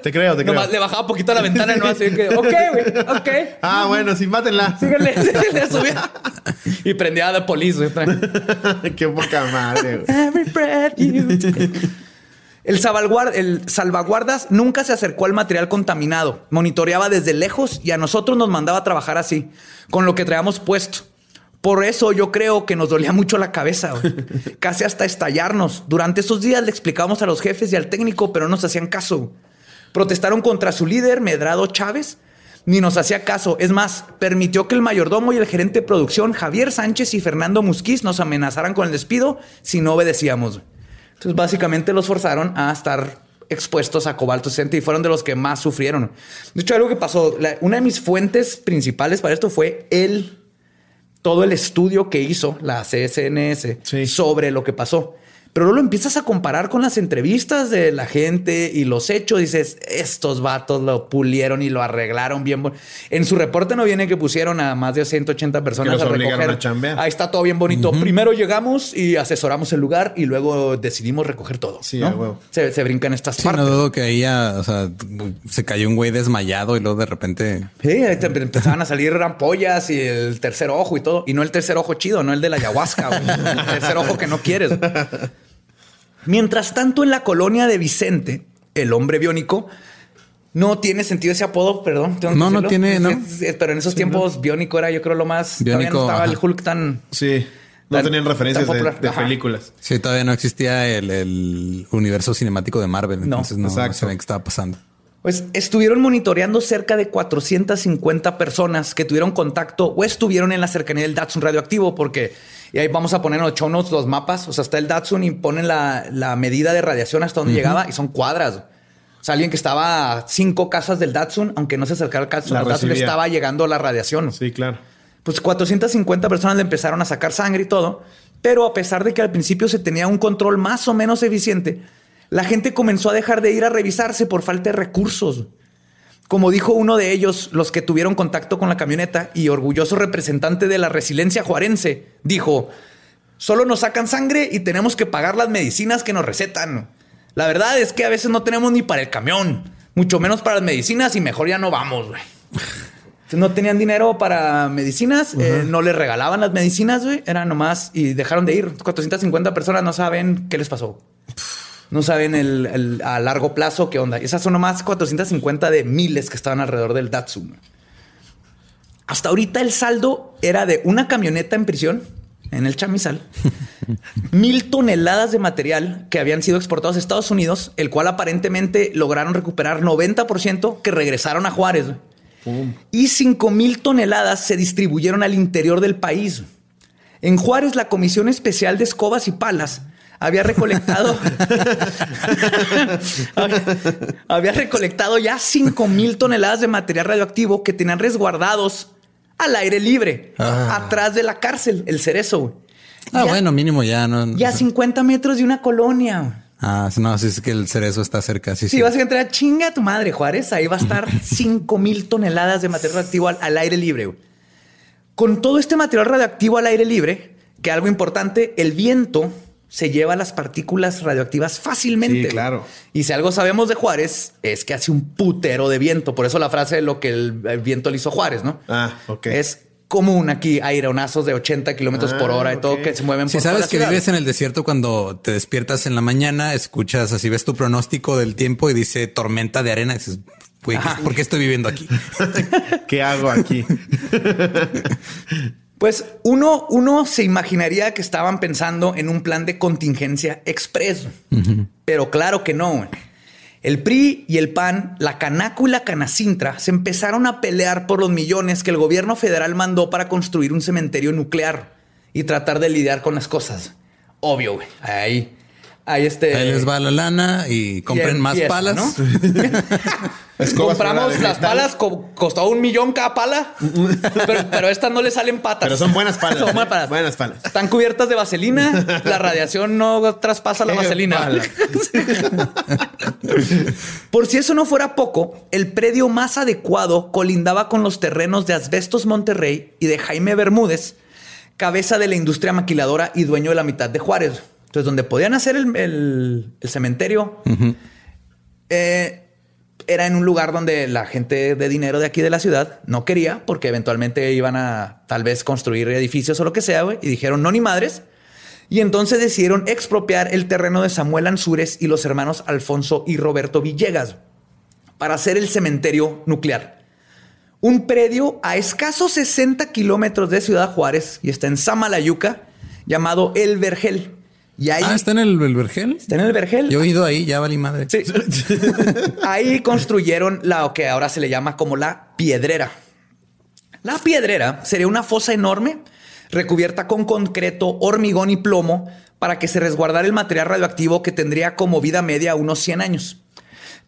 Te creo, te creo. Nomás le bajaba poquito a la ventana y no así que, ok, güey, ok. Ah, bueno, sí, mátenla. Síguele, síguele, subía. Y prendía de polis, güey. Qué poca madre, güey. Every breath you. El, salvaguard- el salvaguardas nunca se acercó al material contaminado. Monitoreaba desde lejos y a nosotros nos mandaba a trabajar así, con lo que traíamos puesto. Por eso yo creo que nos dolía mucho la cabeza, casi hasta estallarnos. Durante esos días le explicamos a los jefes y al técnico, pero no nos hacían caso. Protestaron contra su líder, Medrado Chávez, ni nos hacía caso. Es más, permitió que el mayordomo y el gerente de producción, Javier Sánchez y Fernando Musquiz, nos amenazaran con el despido si no obedecíamos. Entonces, básicamente los forzaron a estar expuestos a cobalto 60 y fueron de los que más sufrieron. De hecho, algo que pasó, la- una de mis fuentes principales para esto fue el todo el estudio que hizo la CSNS Sí. sobre lo que pasó. Pero luego lo empiezas a comparar con las entrevistas de la gente y los hechos. Dices, estos vatos lo pulieron y lo arreglaron bien. bon-". En su reporte no viene que pusieron a más de 180 personas los a recoger. a. Ahí está todo bien bonito. Primero llegamos y asesoramos el lugar y luego decidimos recoger todo. Sí, ¿no? se, se brincan estas Sí, partes. no dudo que ahí ya, o sea, se cayó un güey desmayado y luego de repente. Sí, ahí te empezaban a salir ampollas y el tercer ojo y todo. Y no el tercer ojo chido, no el de la ayahuasca. güey. el tercer ojo que no quieres. Mientras tanto, en la colonia de Vicente, el hombre biónico, no tiene sentido ese apodo, perdón. tengo que No, no tiene, no. Pero en esos tiempos, biónico era yo creo lo más... todavía no estaba el. Hulk tan... Sí. No Tan- tenían referencias de, de películas. Sí, todavía no existía el, el universo cinemático de Marvel. No, Entonces no, no sabían qué estaba pasando. Pues estuvieron monitoreando cerca de 450 personas que tuvieron contacto o estuvieron en la cercanía del Datsun radioactivo, porque y ahí vamos a poner en los show notes los mapas. O sea, está el Datsun y ponen la, la medida de radiación hasta donde llegaba y son cuadras. O sea, alguien que estaba a cinco casas del Datsun, aunque no se acercara al Datsun, al Datsun estaba llegando la radiación. Sí, claro. Pues 450 personas le empezaron a sacar sangre y todo, pero a pesar de que al principio se tenía un control más o menos eficiente, la gente comenzó a dejar de ir a revisarse por falta de recursos. Como dijo uno de ellos, los que tuvieron contacto con la camioneta y orgulloso representante de la resiliencia juarense, dijo, solo nos sacan sangre y tenemos que pagar las medicinas que nos recetan. La verdad es que a veces no tenemos ni para el camión, mucho menos para las medicinas y mejor ya no vamos, güey. No tenían dinero para medicinas, eh, no les regalaban las medicinas, güey. Era nomás y dejaron de ir. 450 personas no saben qué les pasó. No saben el, el- a largo plazo qué onda. Esas son nomás 450 de miles que estaban alrededor del Datsun. Hasta ahorita el saldo era de una camioneta en prisión en el chamizal, mil toneladas de material que habían sido exportados a Estados Unidos, el cual aparentemente lograron recuperar 90% que regresaron a Juárez. Y 5 mil toneladas se distribuyeron al interior del país. En Juárez, la Comisión Especial de Escobas y Palas había recolectado, había recolectado ya 5 mil toneladas de material radioactivo que tenían resguardados al aire libre, Ah. atrás de la cárcel, el cerezo. güey. Ah, Ya- bueno, mínimo ya no. Ya a 50 metros de una colonia. güey. Ah, no, sí es que el cerezo está cerca. Sí, Si sí. vas a entrar, chinga a tu madre, Juárez. Ahí va a estar 5 mil toneladas de material radioactivo al, al aire libre. güey. Con todo este material radioactivo al aire libre, que algo importante, el viento se lleva las partículas radioactivas fácilmente. Sí, claro. Y si algo sabemos de Juárez, es que hace un putero de viento. Por eso la frase de lo que el, el viento le hizo a Juárez, ¿no? Ah, ok. Es común aquí aironazos de 80 kilómetros por Ah, hora y todo que se mueven Si por sabes que ciudad. vives en el desierto cuando te despiertas en la mañana, escuchas así, ves tu pronóstico del tiempo y dice tormenta de arena. Y dices, güey, ¿qué- ¿por qué estoy viviendo aquí? ¿Qué hago aquí? Pues uno, uno se imaginaría que estaban pensando en un plan de contingencia expreso, pero claro que no. El PRI y el PAN, la Canaco y la Canacintra se empezaron a pelear por los millones que el gobierno federal mandó para construir un cementerio nuclear y tratar de lidiar con las cosas. Obvio, güey. Ahí, ahí este. Ahí les va la lana y compren y más palas. Compramos las palas, co- costó un millón cada pala, pero, pero estas no le salen patas. Pero son buenas palas. Son buenas palas. Buenas palas. Están cubiertas de vaselina. La radiación no traspasa la vaselina. Por si eso no fuera poco, el predio más adecuado colindaba con los terrenos de Asbestos Monterrey y de Jaime Bermúdez, cabeza de la industria maquiladora y dueño de la mitad de Juárez. Entonces, donde podían hacer el, el- el cementerio, eh, era en un lugar donde la gente de dinero de aquí de la ciudad no quería, porque eventualmente iban a tal vez construir edificios o lo que sea, güey, y dijeron no ni madres. Y entonces decidieron expropiar el terreno de Samuel Ansúrez y los hermanos Alfonso y Roberto Villegas para hacer el cementerio nuclear. Un predio a escasos 60 kilómetros de Ciudad Juárez y está en Samalayuca, llamado El Vergel. Y ahí Ah, está en el, el vergel. está en el Vergel. Yo he ido ahí, ya valí madre. Sí. Ahí construyeron lo que ahora se le llama como la piedrera. La piedrera sería una fosa enorme recubierta con concreto, hormigón y plomo para que se resguardara el material radioactivo que tendría como vida media unos 100 años.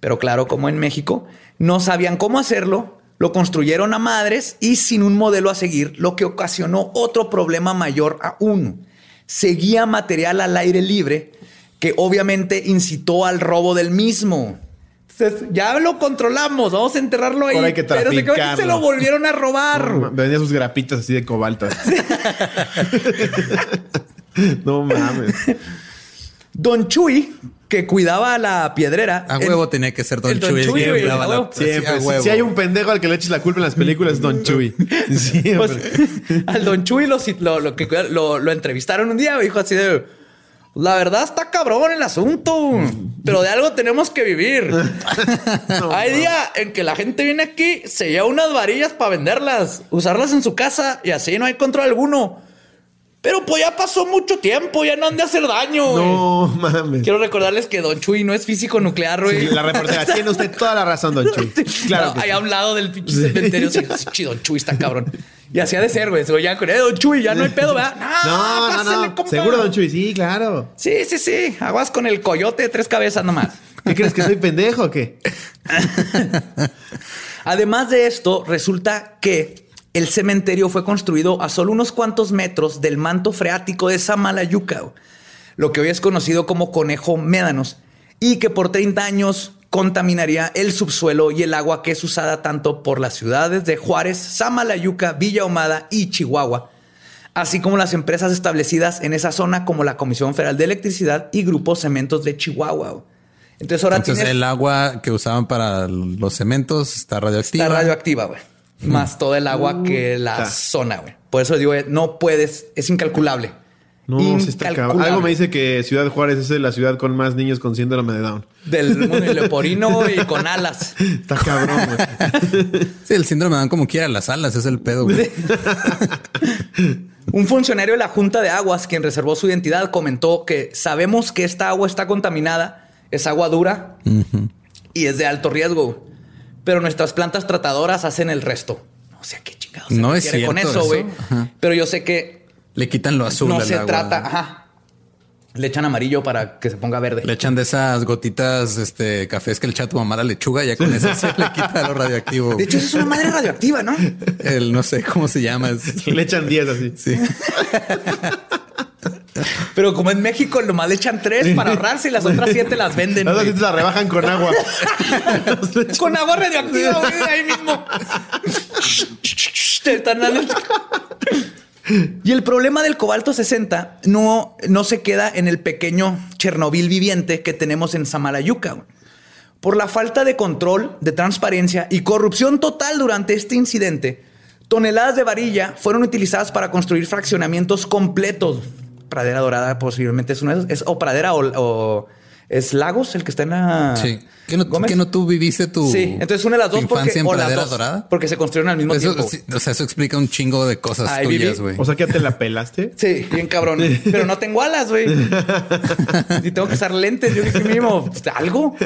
Pero claro, como en México, no sabían cómo hacerlo, lo construyeron a madres y sin un modelo a seguir, lo que ocasionó otro problema mayor aún. Seguía material al aire libre que obviamente incitó al robo del mismo. Entonces, ya lo controlamos, vamos a enterrarlo ahí. Hay que pero se, se lo volvieron a robar. Vendía sus grapitas así de cobalto. no mames. Don Chuy, que cuidaba la piedrera. A huevo tenía que ser Don el Don Chuy. el Chuy, a la- a Siempre. Si, huevo. si hay un pendejo al que le eches la culpa en las películas, es Don Chuy. Siempre. Pues, al Don Chuy lo, lo, lo que- lo- lo entrevistaron un día, dijo así de. La verdad está cabrón el asunto, pero de algo tenemos que vivir. Hay día en que la gente viene aquí, se lleva unas varillas para venderlas, usarlas en su casa y así no hay control alguno. Pero pues ya pasó mucho tiempo, ya no han de hacer daño. güey. no mames. Quiero recordarles que Don Chuy no es físico nuclear, güey. Sí, la reportera, tiene usted toda la razón, Don Chuy. Claro. No, ahí sí. a un lado del pinche cementerio. Sí, sí, chido, Don Chuy está cabrón. Y así ha de ser, güey. Se ya con eh, Don Chuy, ya no hay pedo, ¿verdad? No, no, pásale, no. compa. Seguro, Don Chuy. Sí, claro. Sí, sí, sí. Aguas con el coyote de tres cabezas nomás. ¿Qué crees que soy pendejo o qué? Además de esto, resulta que el cementerio fue construido a solo unos cuantos metros del manto freático de Samalayuca, lo que hoy es conocido como Conejo Médanos, y que por 30 años contaminaría el subsuelo y el agua que es usada tanto por las ciudades de Juárez, Samalayuca, Villa Ahumada y Chihuahua, así como las empresas establecidas en esa zona como la Comisión Federal de Electricidad y Grupo Cementos de Chihuahua. Entonces ahora Entonces tienes- el agua que usaban para los cementos está radioactiva. Está radioactiva, güey. Más todo el agua que la zona, güey. Por eso digo, eh, no puedes, es incalculable. No, sí está. Algo me dice que Ciudad Juárez es la ciudad con más niños con síndrome de Down. Del mundo leporino y con alas. Está cabrón, güey. Sí, el síndrome dan como quiera las alas, es el pedo. güey. Un funcionario de la Junta de Aguas, quien reservó su identidad, comentó que sabemos que esta agua está contaminada, es agua dura y es de alto riesgo, pero nuestras plantas tratadoras hacen el resto. No sé a qué chingados se No es refiere con cierto eso, güey. Pero yo sé que Le quitan lo azul no al se agua. trata, ajá. Le echan amarillo para que se ponga verde. Le echan de esas gotitas, este, cafés que le echa a tu mamá la lechuga, ya con eso se le quita lo radioactivo. De hecho, eso es una madre radioactiva, ¿no? el no sé cómo se llama. es- Le echan 10 así. Sí. Pero como en México nomás le echan tres para ahorrarse y las otras siete las venden. Las otras la rebajan con agua. Con agua radioactiva, güey, ahí mismo. Te están dando- Y el problema del cobalto 60 no, no se queda en el pequeño Chernobyl viviente que tenemos en Samalayuca. güey. Por la falta de control, de transparencia y corrupción total durante este incidente, toneladas de varilla fueron utilizadas para construir fraccionamientos completos. Pradera Dorada posiblemente es uno de esos. Es, o Pradera o, o es Lagos, el que está en la... Sí. ¿Que no, Gómez. que no tú viviste tu, Sí, entonces una de las dos porque, en o las Pradera dos, Dorada? porque se construyeron al mismo Eso, tiempo. sí, o sea, eso explica un chingo de cosas Ahí tuyas, güey. O sea que ya te la pelaste. Sí, bien cabrón. Pero no tengo alas, güey. Y tengo que usar lentes. Yo dije mismo, pues, algo.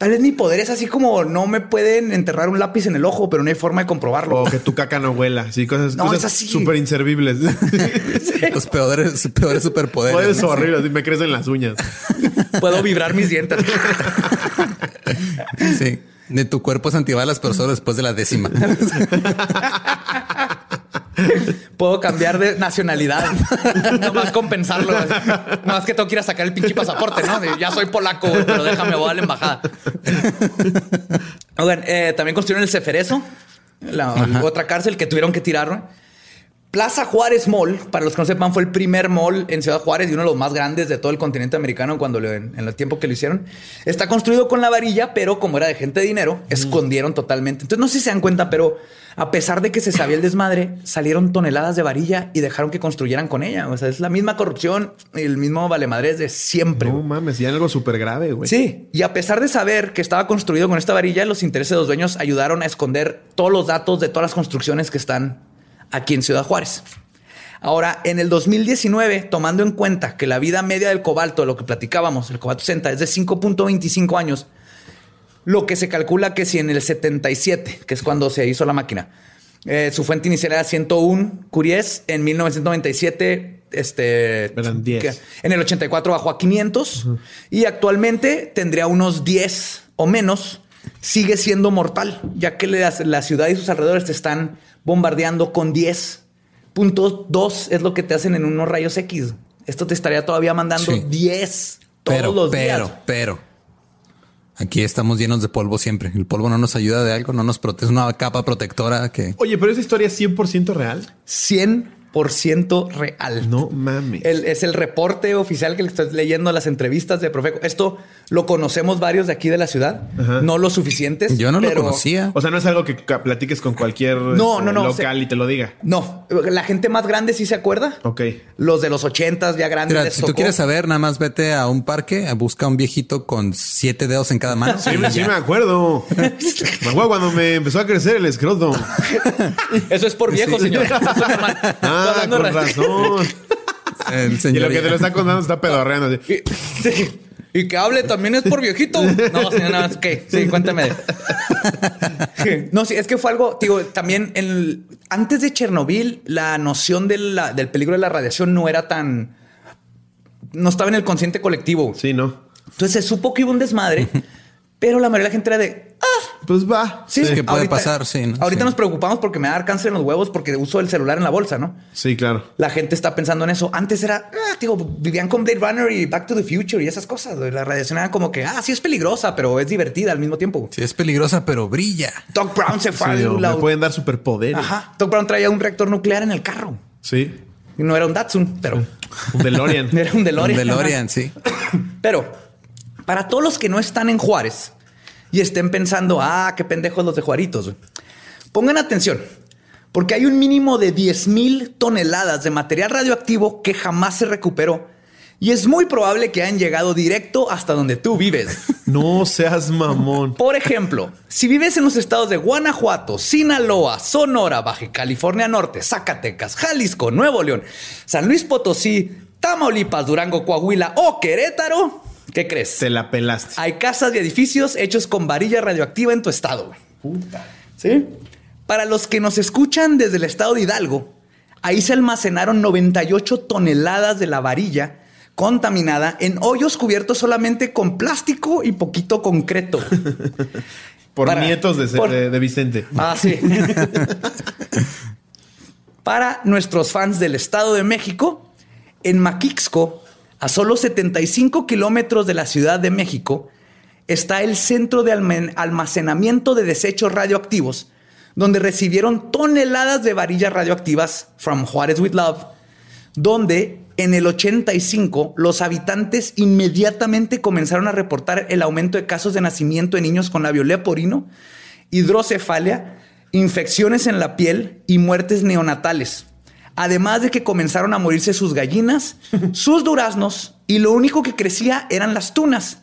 Tal vez mi poder es así como no me pueden enterrar un lápiz en el ojo, pero no hay forma de comprobarlo. O que tu caca no huela. Sí, cosas, No, cosas súper inservibles. Los peores, peores superpoderes. Puedes ¿no? horrible. Así me crecen las uñas. Puedo vibrar mis dientes. Sí. De tu cuerpo es antibalas, pero solo después de la décima. Puedo cambiar de nacionalidad. Nomás compensarlo. No más que tengo que ir a sacar el pinche pasaporte, ¿no? Ya soy polaco, pero déjame voy a la embajada. Oigan, eh, también construyeron el Ceferezo, la otra cárcel que tuvieron que tirar. Plaza Juárez Mall, para los que no sepan, fue el primer mall en Ciudad Juárez y uno de los más grandes de todo el continente americano cuando lo- en, en el tiempo que lo hicieron. Está construido con la varilla, pero como era de gente de dinero, escondieron totalmente. Entonces no sé si se dan cuenta, pero a pesar de que se sabía el desmadre, salieron toneladas de varilla y dejaron que construyeran con ella. O sea, es la misma corrupción y el mismo valemadres de siempre. No mames, y algo súper grave, güey. Sí, y a pesar de saber que estaba construido con esta varilla, los intereses de los dueños ayudaron a esconder todos los datos de todas las construcciones que están aquí en Ciudad Juárez. Ahora, en el 2019, tomando en cuenta que la vida media del cobalto, lo que platicábamos, el cobalto 60, es de 5.25 años, lo que se calcula que si en el 77, que es cuando se hizo la máquina, eh, su fuente inicial era 101 curies, en 1997, este, Eran 10. que- en el 84 bajó a 500 y actualmente tendría unos 10 o menos. Sigue siendo mortal, ya que la, la ciudad y sus alrededores te están bombardeando con 10. Punto 2 es lo que te hacen en unos rayos X. esto te estaría todavía mandando Sí. 10 todos Pero, los pero, días. pero. Aquí estamos llenos de polvo siempre. El polvo no nos ayuda de algo, no nos protege. Es una capa protectora que. Oye, pero esa historia es 100% real. 100% real. No mames. El- es el reporte oficial que le estoy leyendo a las entrevistas de Profeco. Esto lo conocemos varios de aquí de la ciudad, Ajá. no lo suficientes. Yo no lo conocía. O sea, no es algo que platiques con cualquier No, este, no, no, local se- y te lo diga. No, la gente más grande sí se acuerda. Ok. Los de los ochentas ya grandes. Mira, les si tú quieres saber, nada más vete a un parque, busca un viejito con siete dedos en cada mano. Sí, sí me acuerdo. me acuerdo cuando me empezó a crecer el escroto. Eso es por viejo, Sí. señor. Eso es normal. Estoy Ah, con razón. El Y lo que te lo está contando está pedorreando. así. Y, sí. Y que hable también es por viejito. No, señor, no, es que sí, cuéntame. No, sí, es que fue algo, digo, también el- antes de Chernobyl, la noción de la- del peligro de la radiación no era tan. No estaba en el consciente colectivo. Sí, ¿no? Entonces se supo que iba un desmadre, pero la mayoría de la gente era de. "Ah, Pues va. Sí, que puede pasar, sí, ¿no? Ahorita Sí. nos preocupamos porque me va a dar cáncer en los huevos porque uso el celular en la bolsa, ¿no? Sí, claro. La gente está pensando en eso. Antes era, ah, digo, vivían con Blade Runner y Back to the Future y esas cosas. La radiación era como que, ah, sí es peligrosa, pero es divertida al mismo tiempo. Sí, es peligrosa, pero brilla. Doc Brown se fue Sí, a o la- me pueden dar superpoderes. Ajá. Doc Brown traía un reactor nuclear en el carro. Sí. Y no era un Datsun, pero Un DeLorean. era un DeLorean. Un DeLorean, sí. Pero para todos los que no están en Juárez y estén pensando, ah, qué pendejos los de Juaritos, pongan atención, porque hay un mínimo de 10 mil toneladas de material radioactivo que jamás se recuperó y es muy probable que hayan llegado directo hasta donde tú vives. No seas mamón. Por ejemplo, si vives en los estados de Guanajuato, Sinaloa, Sonora, Baja California Norte, Zacatecas, Jalisco, Nuevo León, San Luis Potosí, Tamaulipas, Durango, Coahuila o Querétaro, ¿qué crees? Te la pelaste. Hay casas y edificios hechos con varilla radioactiva en tu estado. güey. ¿Sí? Para los que nos escuchan desde el estado de Hidalgo, ahí se almacenaron 98 toneladas de la varilla contaminada en hoyos cubiertos solamente con plástico y poquito concreto. Por Para- nietos de, por- de- de Vicente. Ah, sí. Para nuestros fans del Estado de México, en Maquixco, a solo 75 kilómetros de la Ciudad de México, está el Centro de Almacenamiento de Desechos Radioactivos, donde recibieron toneladas de varillas radioactivas from Juárez with Love, donde en el 85 los habitantes inmediatamente comenzaron a reportar el aumento de casos de nacimiento de niños con labio leporino, hidrocefalia, infecciones en la piel y muertes neonatales. Además de que comenzaron a morirse sus gallinas, sus duraznos y lo único que crecía eran las tunas,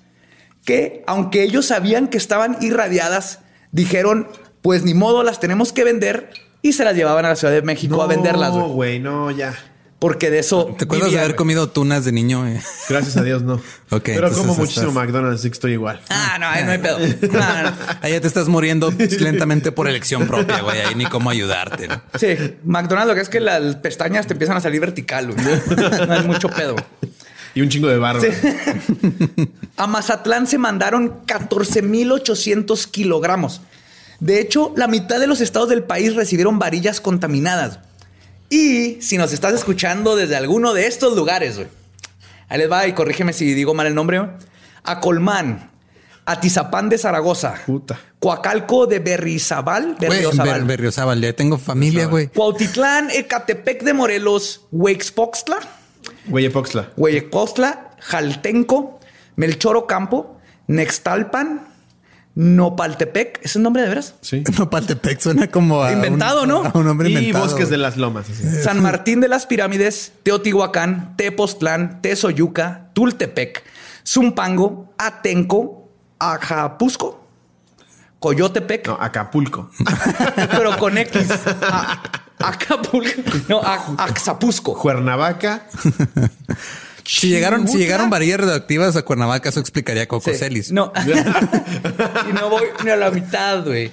que aunque ellos sabían que estaban irradiadas, dijeron, pues ni modo, las tenemos que vender y se las llevaban a la Ciudad de México a venderlas, No, güey. güey, no, ya. Porque de eso. ¿Te acuerdas de haber comido tunas de niño? eh? Gracias a Dios, no. Ok, Pero como estás- muchísimo McDonald's, así que estoy igual. Ah, no, ahí no hay pedo. No, no, no. Ahí ya te estás muriendo lentamente por elección propia, güey. Ahí ni cómo ayudarte. ¿no? Sí, McDonald's lo que es que las pestañas te empiezan a salir vertical, güey. No hay mucho pedo. Y un chingo de barro. A Mazatlán se mandaron 14.800 kilogramos. De hecho, la mitad de los estados del país recibieron varillas contaminadas. Y si nos estás escuchando desde alguno de estos lugares, güey, ahí les va y corrígeme si digo mal el nombre, güey. A Colmán, Atizapán de Zaragoza, Puta. Coacalco de Berrizabal, Güey, Berriozábal, Ber- Berriozábal, ya tengo familia, güey. Cuautitlán, Ecatepec de Morelos, Huexpoxtla, Güey, Poxla. Hueyecostla, Jaltenco, Melchoro Campo, Nextalpan, Nopaltepec. ¿Es el nombre de veras? Sí. Nopaltepec suena como a Inventado, un, ¿no? a un hombre Y inventado. bosques de las lomas. así. San Martín de las Pirámides, Teotihuacán, Tepoztlán, Tezoyuca, Tultepec, Zumpango, Atenco, Ajapusco, Coyotepec, No, Acapulco. pero con X. A- Acapulco. No, A- Axapusco. Cuernavaca. Si llegaron, si llegaron varillas radioactivas a Cuernavaca, eso explicaría Coco Sí. Celis. No. y no voy ni a la mitad, güey.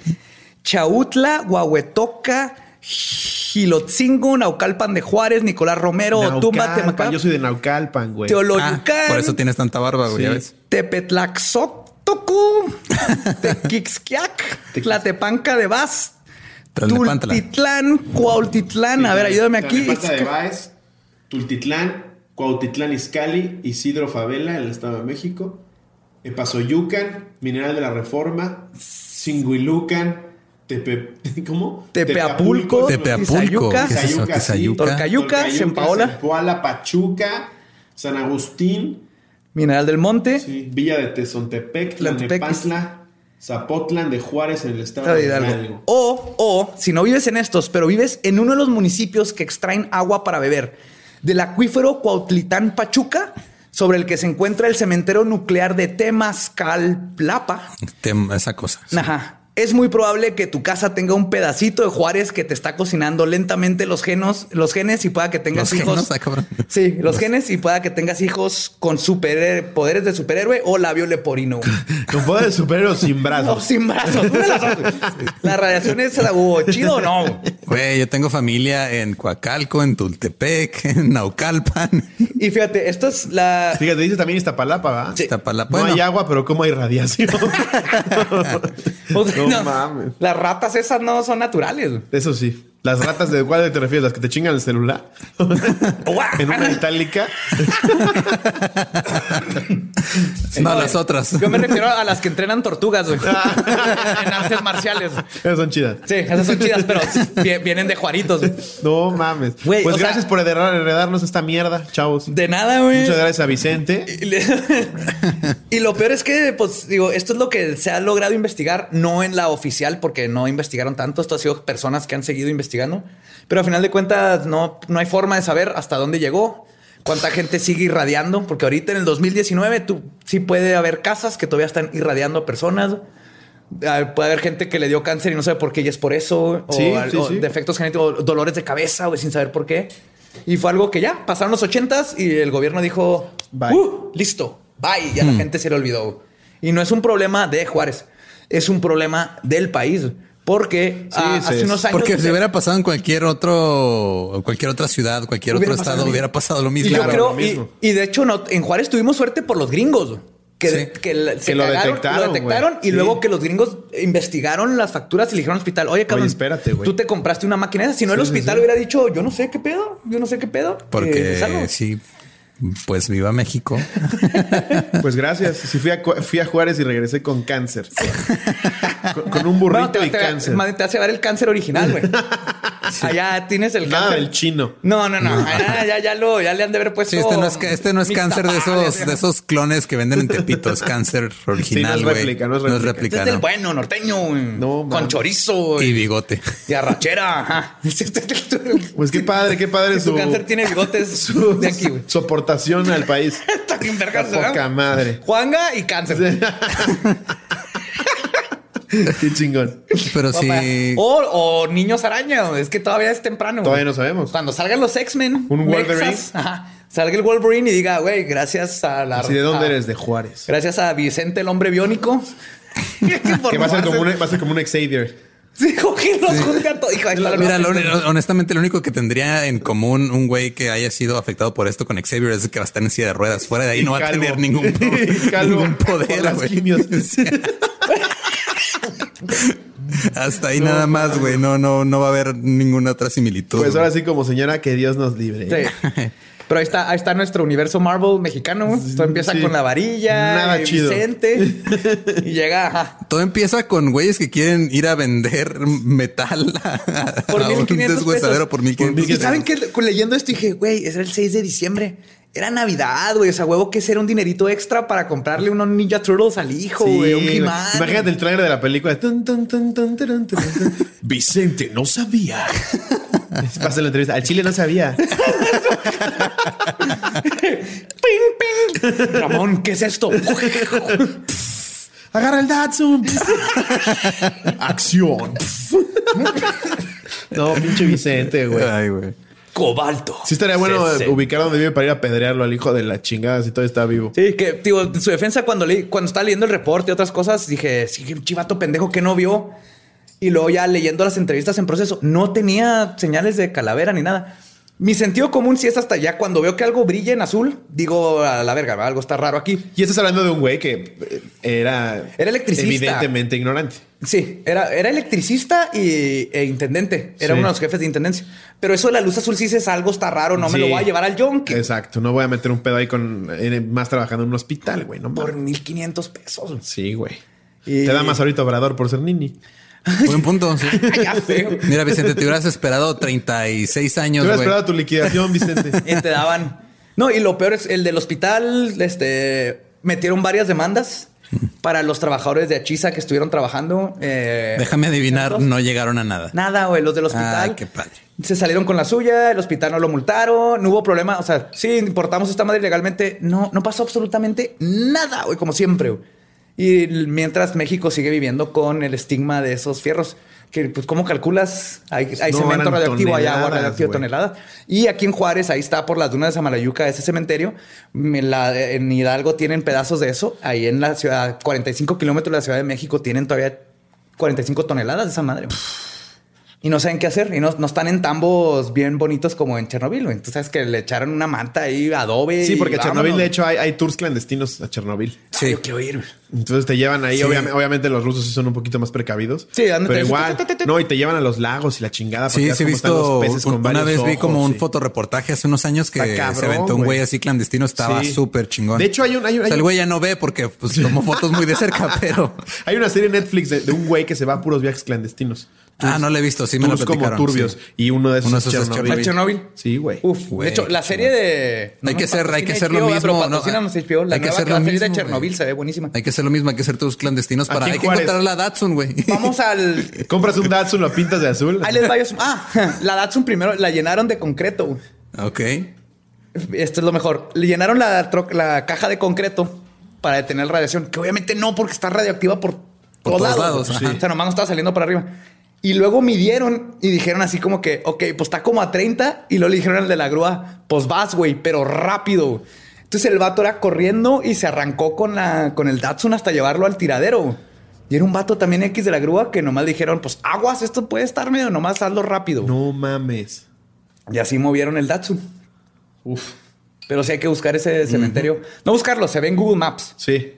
Chautla, Huahuetoca, Gilotzingo, Naucalpan de Juárez, Nicolás Romero, Tumba, Naucalpan. Temacán, Yo soy de Naucalpan, güey. Ah, Teoloyucán, por eso tienes tanta barba, güey. Sí. ya ves. Tepetlaxotocu, Tequixquiac, Tlatepanca de Vaz. Tultitlán, Cuautitlán. A ver, ayúdame aquí. Tultitlán, Cuautitlán Izcalli, Isidro Favela, en el Estado de México, Epazoyucan, Mineral de la Reforma, Singuilucan, Tepe, ¿cómo? Tepeapulco, Tepeapulco. Torcayuca. Zempoala, Pachuca, San Agustín, Mineral del Monte. sí, Villa de Tezontepec, Tlantepec. Tlalnepantla, Zapotlán de Juárez en el estado de. Hidalgo. O, o, si no vives en estos, pero vives en uno de los municipios que extraen agua para beber del acuífero Cuautlitán Pachuca, sobre el que se encuentra el cementerio nuclear de Temazcalplapa. Tem- esa cosa. sí. Ajá. Es muy probable que tu casa tenga un pedacito de Juárez que te está cocinando lentamente los genos, los genes y pueda que tengas Los hijos. genos, ah. Sí, los genes y pueda que tengas hijos con super poderes de superhéroe o labio leporino. Con poder de superhéroe sin No, brazos. sin brazos. La radiación es uh, chido o no. Güey, yo tengo familia en Coacalco, en Tultepec, en Naucalpan. Y fíjate, esto es la. Fíjate, dice también Iztapalapa, ¿va? Sí. Iztapalapa. No Bueno, hay agua, pero ¿cómo hay radiación? no mames. Las ratas esas no son naturales. Eso sí. Las ratas de cuál te refieres, las que te chingan el celular. en una itálica. no, las otras. Yo me refiero a las que entrenan tortugas güey. en artes marciales. Esas son chidas. Sí, esas son chidas, pero vi- vienen de Juaritos. güey. No mames. Güey, pues sea- gracias por heredar- heredarnos esta mierda, chavos. De nada, güey. Muchas gracias a Vicente. Y le- y lo peor es que, pues, digo, esto es lo que se ha logrado investigar, no en la oficial, porque no investigaron tanto. Esto ha sido personas que han seguido investigando. Pero al final de cuentas, no, no hay forma de saber hasta dónde llegó, cuánta gente sigue irradiando, porque ahorita en el 2019 tú, sí puede haber casas que todavía están irradiando a personas. Ah, Puede haber gente que le dio cáncer y no sabe por qué y es por eso. O, Sí, sí, o sí. defectos genéticos, o dolores de cabeza, güey, sin saber por qué. Y fue algo que ya pasaron los ochentas y el gobierno dijo, Bye. "Uh, listo, bye. Y a la gente se le olvidó. Y no es un problema de Juárez, es un problema del país. Porque ah, sí, hace unos años. Porque si hubiera pasado en cualquier otro, cualquier otra ciudad, cualquier otro pasado estado, hubiera pasado lo Y mismo. yo Claro, creo, lo mismo. y, y de hecho, no, en Juárez tuvimos suerte por los gringos. Que, Sí. que se lo cagaron, detectaron, lo detectaron y Sí. luego que los gringos investigaron las facturas y le dijeron al hospital, oye, cabrón, espérate, güey. tú te compraste una máquina esa. Si no, el hospital sí. hubiera dicho, yo no sé qué pedo, yo no sé qué pedo. Eh, Porque salvo. sí, pues viva México. Pues gracias. Si fui a, fui a Juárez y regresé con cáncer. con, con un burrito Bueno, te, y te- cáncer. madre, te hace ver el cáncer original, güey. Allá tienes el Nada cáncer. del chino. No, no, no. Allá, ya, ya, lo, ya le han de haber puesto. Sí, este no es, este no es cáncer de esos, de esos clones que venden en Tepito. Es cáncer original, es güey. réplica, no es réplica. Este es el bueno, norteño, güey. No, con chorizo Y y, bigote. y arrachera. Ajá. Pues qué padre, qué padre su su, cáncer tiene bigotes su, de aquí, güey. su aportación al país. Está bien vergas, Poca madre. Juanga y cáncer. Qué chingón. Pero Papá. sí. O, o niños araña, es que todavía es temprano. güey. Todavía no sabemos. Cuando salgan los X-Men, Un Wolverine. mexas, ajá, salga el Wolverine y diga, güey, gracias a la. Así de dónde a- eres, de Juárez. Gracias a Vicente, el hombre biónico. Que va a ser como un, va a ser como un Xavier. Sí, que los junte a todos. Hijo, ahí está la Mira, lo- honestamente, lo único que tendría en común un güey que haya sido afectado por esto con Xavier es que va a estar en silla de ruedas. Fuera de ahí Y no va a tener ningún, Y ningún por poder, las güey. Hasta ahí nada más, güey. No, no, no va a haber ninguna otra similitud. Pues ahora sí, como señora, que Dios nos libre. Sí. Pero ahí está, ahí está nuestro universo Marvel mexicano. Esto empieza Sí. con la varilla, Nada chido. Vicente y llega ajá, Todo empieza con güeyes que quieren ir a vender metal a, por a un 1500 deshuesadero pesos. por 1500 Y saben que leyendo esto dije, güey, era el 6 de diciembre. Era Navidad, güey. O sea, huevo que ese era un dinerito extra para comprarle unos Ninja Turtles al hijo, Sí, güey. un güey. He-Man. Imagínate el trailer de la película. Tun, tun, tun, tun, turun, turun, turun. Vicente no sabía. Pasa la entrevista. Al chile no sabía. ¡Ping, ping! Ramón, ¿qué es esto? Agarra el Datsun. Acción. no, pinche Vicente, güey. Ay, güey. Cobalto. Sí estaría bueno Sí, sí. eh, ubicar donde vive para ir a pedrearlo al hijo de la chingada si todavía está vivo. Sí, que, digo, en su defensa, cuando, leí, cuando estaba leyendo el reporte y otras cosas, dije, sí, chivato pendejo que no vio. Y luego ya leyendo las entrevistas en proceso, no tenía señales de calavera ni nada. Mi sentido común sí es hasta ya cuando veo que algo brilla en azul, digo a la verga, algo está raro aquí. Y estás hablando de un güey que eh, era, Era electricista. evidentemente ignorante. Sí, era, era electricista y, e intendente. Era Sí. uno de los jefes de intendencia. Pero eso de la luz azul sí dices algo está raro, no me lo voy a llevar al yonke. Exacto. No voy a meter un pedo ahí con eh, más trabajando en un hospital, güey. No Por mames. 1500 pesos. Sí, güey. Y- Te da más ahorita Obrador por ser nini. Buen punto. sí. Mira, Vicente, te hubieras esperado 36 Te años, hubieras güey. esperado tu liquidación, Vicente. Y te daban. No, y lo peor es el del hospital, este, metieron varias demandas para los trabajadores de Achisa que estuvieron trabajando. eh, Déjame adivinar, no llegaron a nada. Nada, güey, los del hospital. Ay, qué padre. Se salieron con la suya, el hospital no lo multaron, no hubo problema. O sea, sí, importamos esta madre legalmente. No, no pasó absolutamente nada, güey, como siempre. güey. Y mientras México sigue viviendo con el estigma de esos fierros. Que, pues, ¿cómo calculas? Hay, hay No, cemento radioactivo, hay agua toneladas, radioactiva, güey. tonelada. Y aquí en Juárez, ahí está por las dunas de Samalayuca, ese cementerio. La- en Hidalgo tienen pedazos de eso. Ahí en la ciudad, 45 kilómetros de la Ciudad de México, tienen todavía 45 toneladas de esa madre. Y no saben qué hacer. Y no, no están en tambos bien bonitos como en Chernobyl. güey. Entonces sabes que le echaron una manta ahí, adobe. Sí, porque a Chernobyl, de hecho, hay, hay tours clandestinos a Chernobyl. Ay, Sí. yo quiero ir. Entonces te llevan ahí. Sí. obviamente, obviamente los rusos sí son un poquito más precavidos. Sí, ándate. pero igual. No, y te llevan a los lagos y la chingada. Sí, sí, visto. los peces con Una vez vi como un sí. fotoreportaje hace unos años que cabrón, se aventó un güey así clandestino. Estaba Sí. súper chingón. De hecho, hay un- hay un- O sea, hay el un- güey ya no ve porque pues, tomó fotos muy de cerca, pero. Hay una serie en Netflix de, de un güey que se va a puros viajes clandestinos. Ah, no la he visto. Sí me lo como platicaron. turbios. sí. Y uno de esos Uno de esos es Chernobyl. ¿A Chernobyl? Sí, güey. Uf, Güey, de hecho, la serie de. Hay que hacer, hay que hacer lo mismo. ¿no? HBO. La hay que nueva hacer lo a salir mismo. de Chernobyl se ve buenísima. Hay que hacer lo mismo, hay que hacer tus clandestinos para. Hay que encontrar la Datsun, güey. Vamos al. Compras un Datsun, lo pintas de azul. Ahí les va. yo- Ah, la Datsun primero la llenaron de concreto. güey. Ok. Esto es lo mejor. Le llenaron la, la caja de concreto para detener radiación, que obviamente no, porque está radioactiva por, Por todos lados. O sea, nomás no estaba saliendo para arriba. Y luego midieron y dijeron así como que, ok, pues está como a 30. Y luego le dijeron al de la grúa, pues vas, güey, pero rápido. Entonces el vato era corriendo y se arrancó con, la, con el Datsun hasta llevarlo al tiradero. Y era un vato también X de la grúa que nomás dijeron, pues aguas, esto puede estar medio, nomás hazlo rápido. No mames. Y así movieron el Datsun. Uf. Pero sí hay que buscar ese cementerio. No buscarlo, se ve en Google Maps. Sí.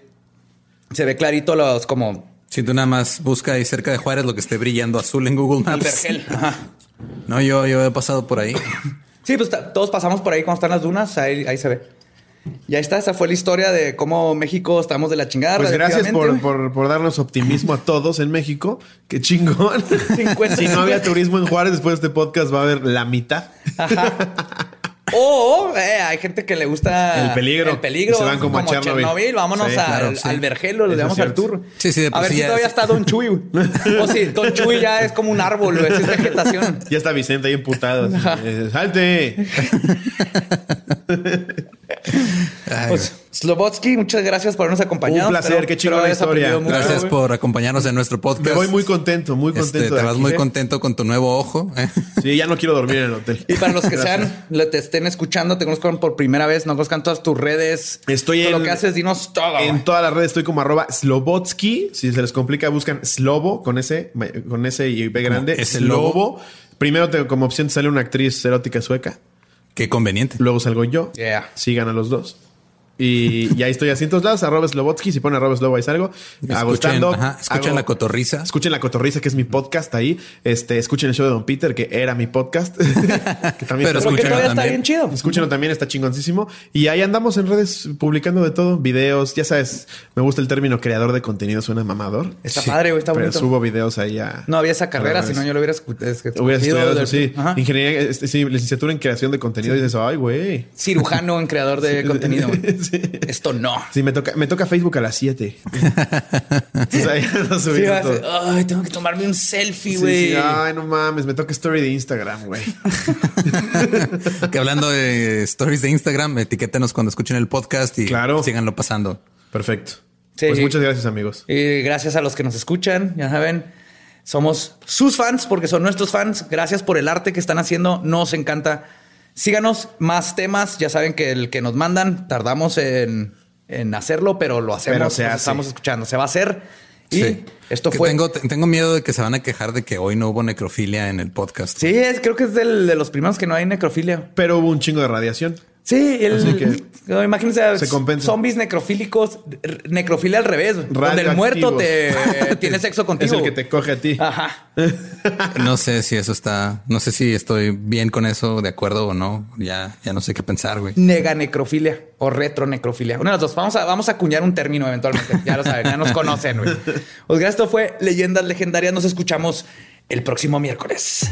Se ve clarito los como Si tú nada más busca ahí cerca de Juárez lo que esté brillando azul en Google el Maps. vergel. Ajá. No, yo, yo he pasado por ahí. Sí, pues todos pasamos por ahí cuando están las dunas, ahí, ahí se ve. Y ahí está, esa fue la historia de cómo México estamos de la chingada. Pues gracias por, por, por darnos optimismo a todos en México. Qué chingón. 50. si no había turismo en Juárez, después de este podcast va a haber la mitad. Ajá. O eh, hay gente que le gusta El peligro. El peligro. Y se van como a Chernobyl. Vámonos Sí, al, claro, sí. al vergel, lo Eso llevamos es al tour. Sí, sí, de A ver si todavía es- está Don Chuy. O sí, Don Chuy ya es como un árbol, es vegetación. Ya está Vicente ahí emputado. eh, ¡Salte! Ay, Pues, Slobotsky, muchas gracias por habernos acompañado. Un placer, qué chingona historia. mucho, Gracias por acompañarnos en nuestro podcast. Me voy muy contento, muy Este, contento. te vas aquí, muy ¿eh? contento con tu nuevo ojo. ¿eh? Sí, ya no quiero dormir en el hotel. Y para los que sean, le- te estén escuchando, te conozcan por primera vez, no conozcan todas tus redes. Estoy todo en- lo que haces, dinos todo. En todas las redes estoy como arroba Slobotsky. Si se les complica, buscan Slobo con ese, con ese y B grande. Slobo. logo. Primero te- como opción te sale una actriz erótica sueca. Qué conveniente. Luego salgo yo. Yeah. Sigan a los dos. Y, y ahí estoy así en todos lados, arroba Slobotsky. Si ponen arroba Slobo, ahí salgo. Escuchen, ajá, escuchen hago- la cotorriza. Escuchen La Cotorriza, que es mi podcast ahí. Este, escuchen el show de Don Peter, que era mi podcast. que también Pero Pero escúchenlo todavía está también. bien chido. Escúchenlo también, está chingoncísimo. Y ahí andamos en redes publicando de todo, videos. Ya sabes, me gusta el término creador de contenido, suena mamador. Está Sí, padre, güey, está Pero bonito. subo videos ahí a. No había esa carrera, si no yo lo hubiera escu- es que Hubiera estudiado del- sí. Ajá. Ingeniería, este, sí, licenciatura en creación de contenido. Y dices, ay, güey. Cirujano en creador de contenido. güey. Sí. Esto no. Sí, me toca, me toca Facebook a las 7. Entonces ahí ando Sí, subiendo vas a- todo. ay, tengo que tomarme un selfie, Sí, güey. sí, ay, no mames, me toca story de Instagram, güey. Que hablando de stories de Instagram, etiquétenos cuando escuchen el podcast y Claro. síganlo pasando. Perfecto. Sí. Pues muchas gracias, amigos. Y gracias a los que nos escuchan, ya saben, somos sus fans porque son nuestros fans. Gracias por el arte que están haciendo, nos encanta. Síganos, más temas, ya saben que el que nos mandan, tardamos en, en hacerlo, pero lo hacemos, Pero se los hace. estamos escuchando, se va a hacer. Y Sí. esto Que fue. Tengo, tengo miedo de que se van a quejar de que hoy no hubo necrofilia en el podcast. Sí, es, creo que es del- de los primeros que no hay necrofilia. Pero hubo un chingo de radiación. Sí, el, que no, imagínense se compensa. zombies necrofílicos, necrofilia al revés, donde el muerto te tiene sexo contigo. Es el que te coge a ti. Ajá. No sé si eso está, no sé si estoy bien con eso, de acuerdo o no. Ya, ya no sé qué pensar, güey. Nega necrofilia o retronecrofilia. Una de las dos. Vamos a, vamos a acuñar un término eventualmente. Ya lo saben, ya nos conocen. güey. Pues gracias. Esto fue Leyendas Legendarias. Nos escuchamos el próximo miércoles.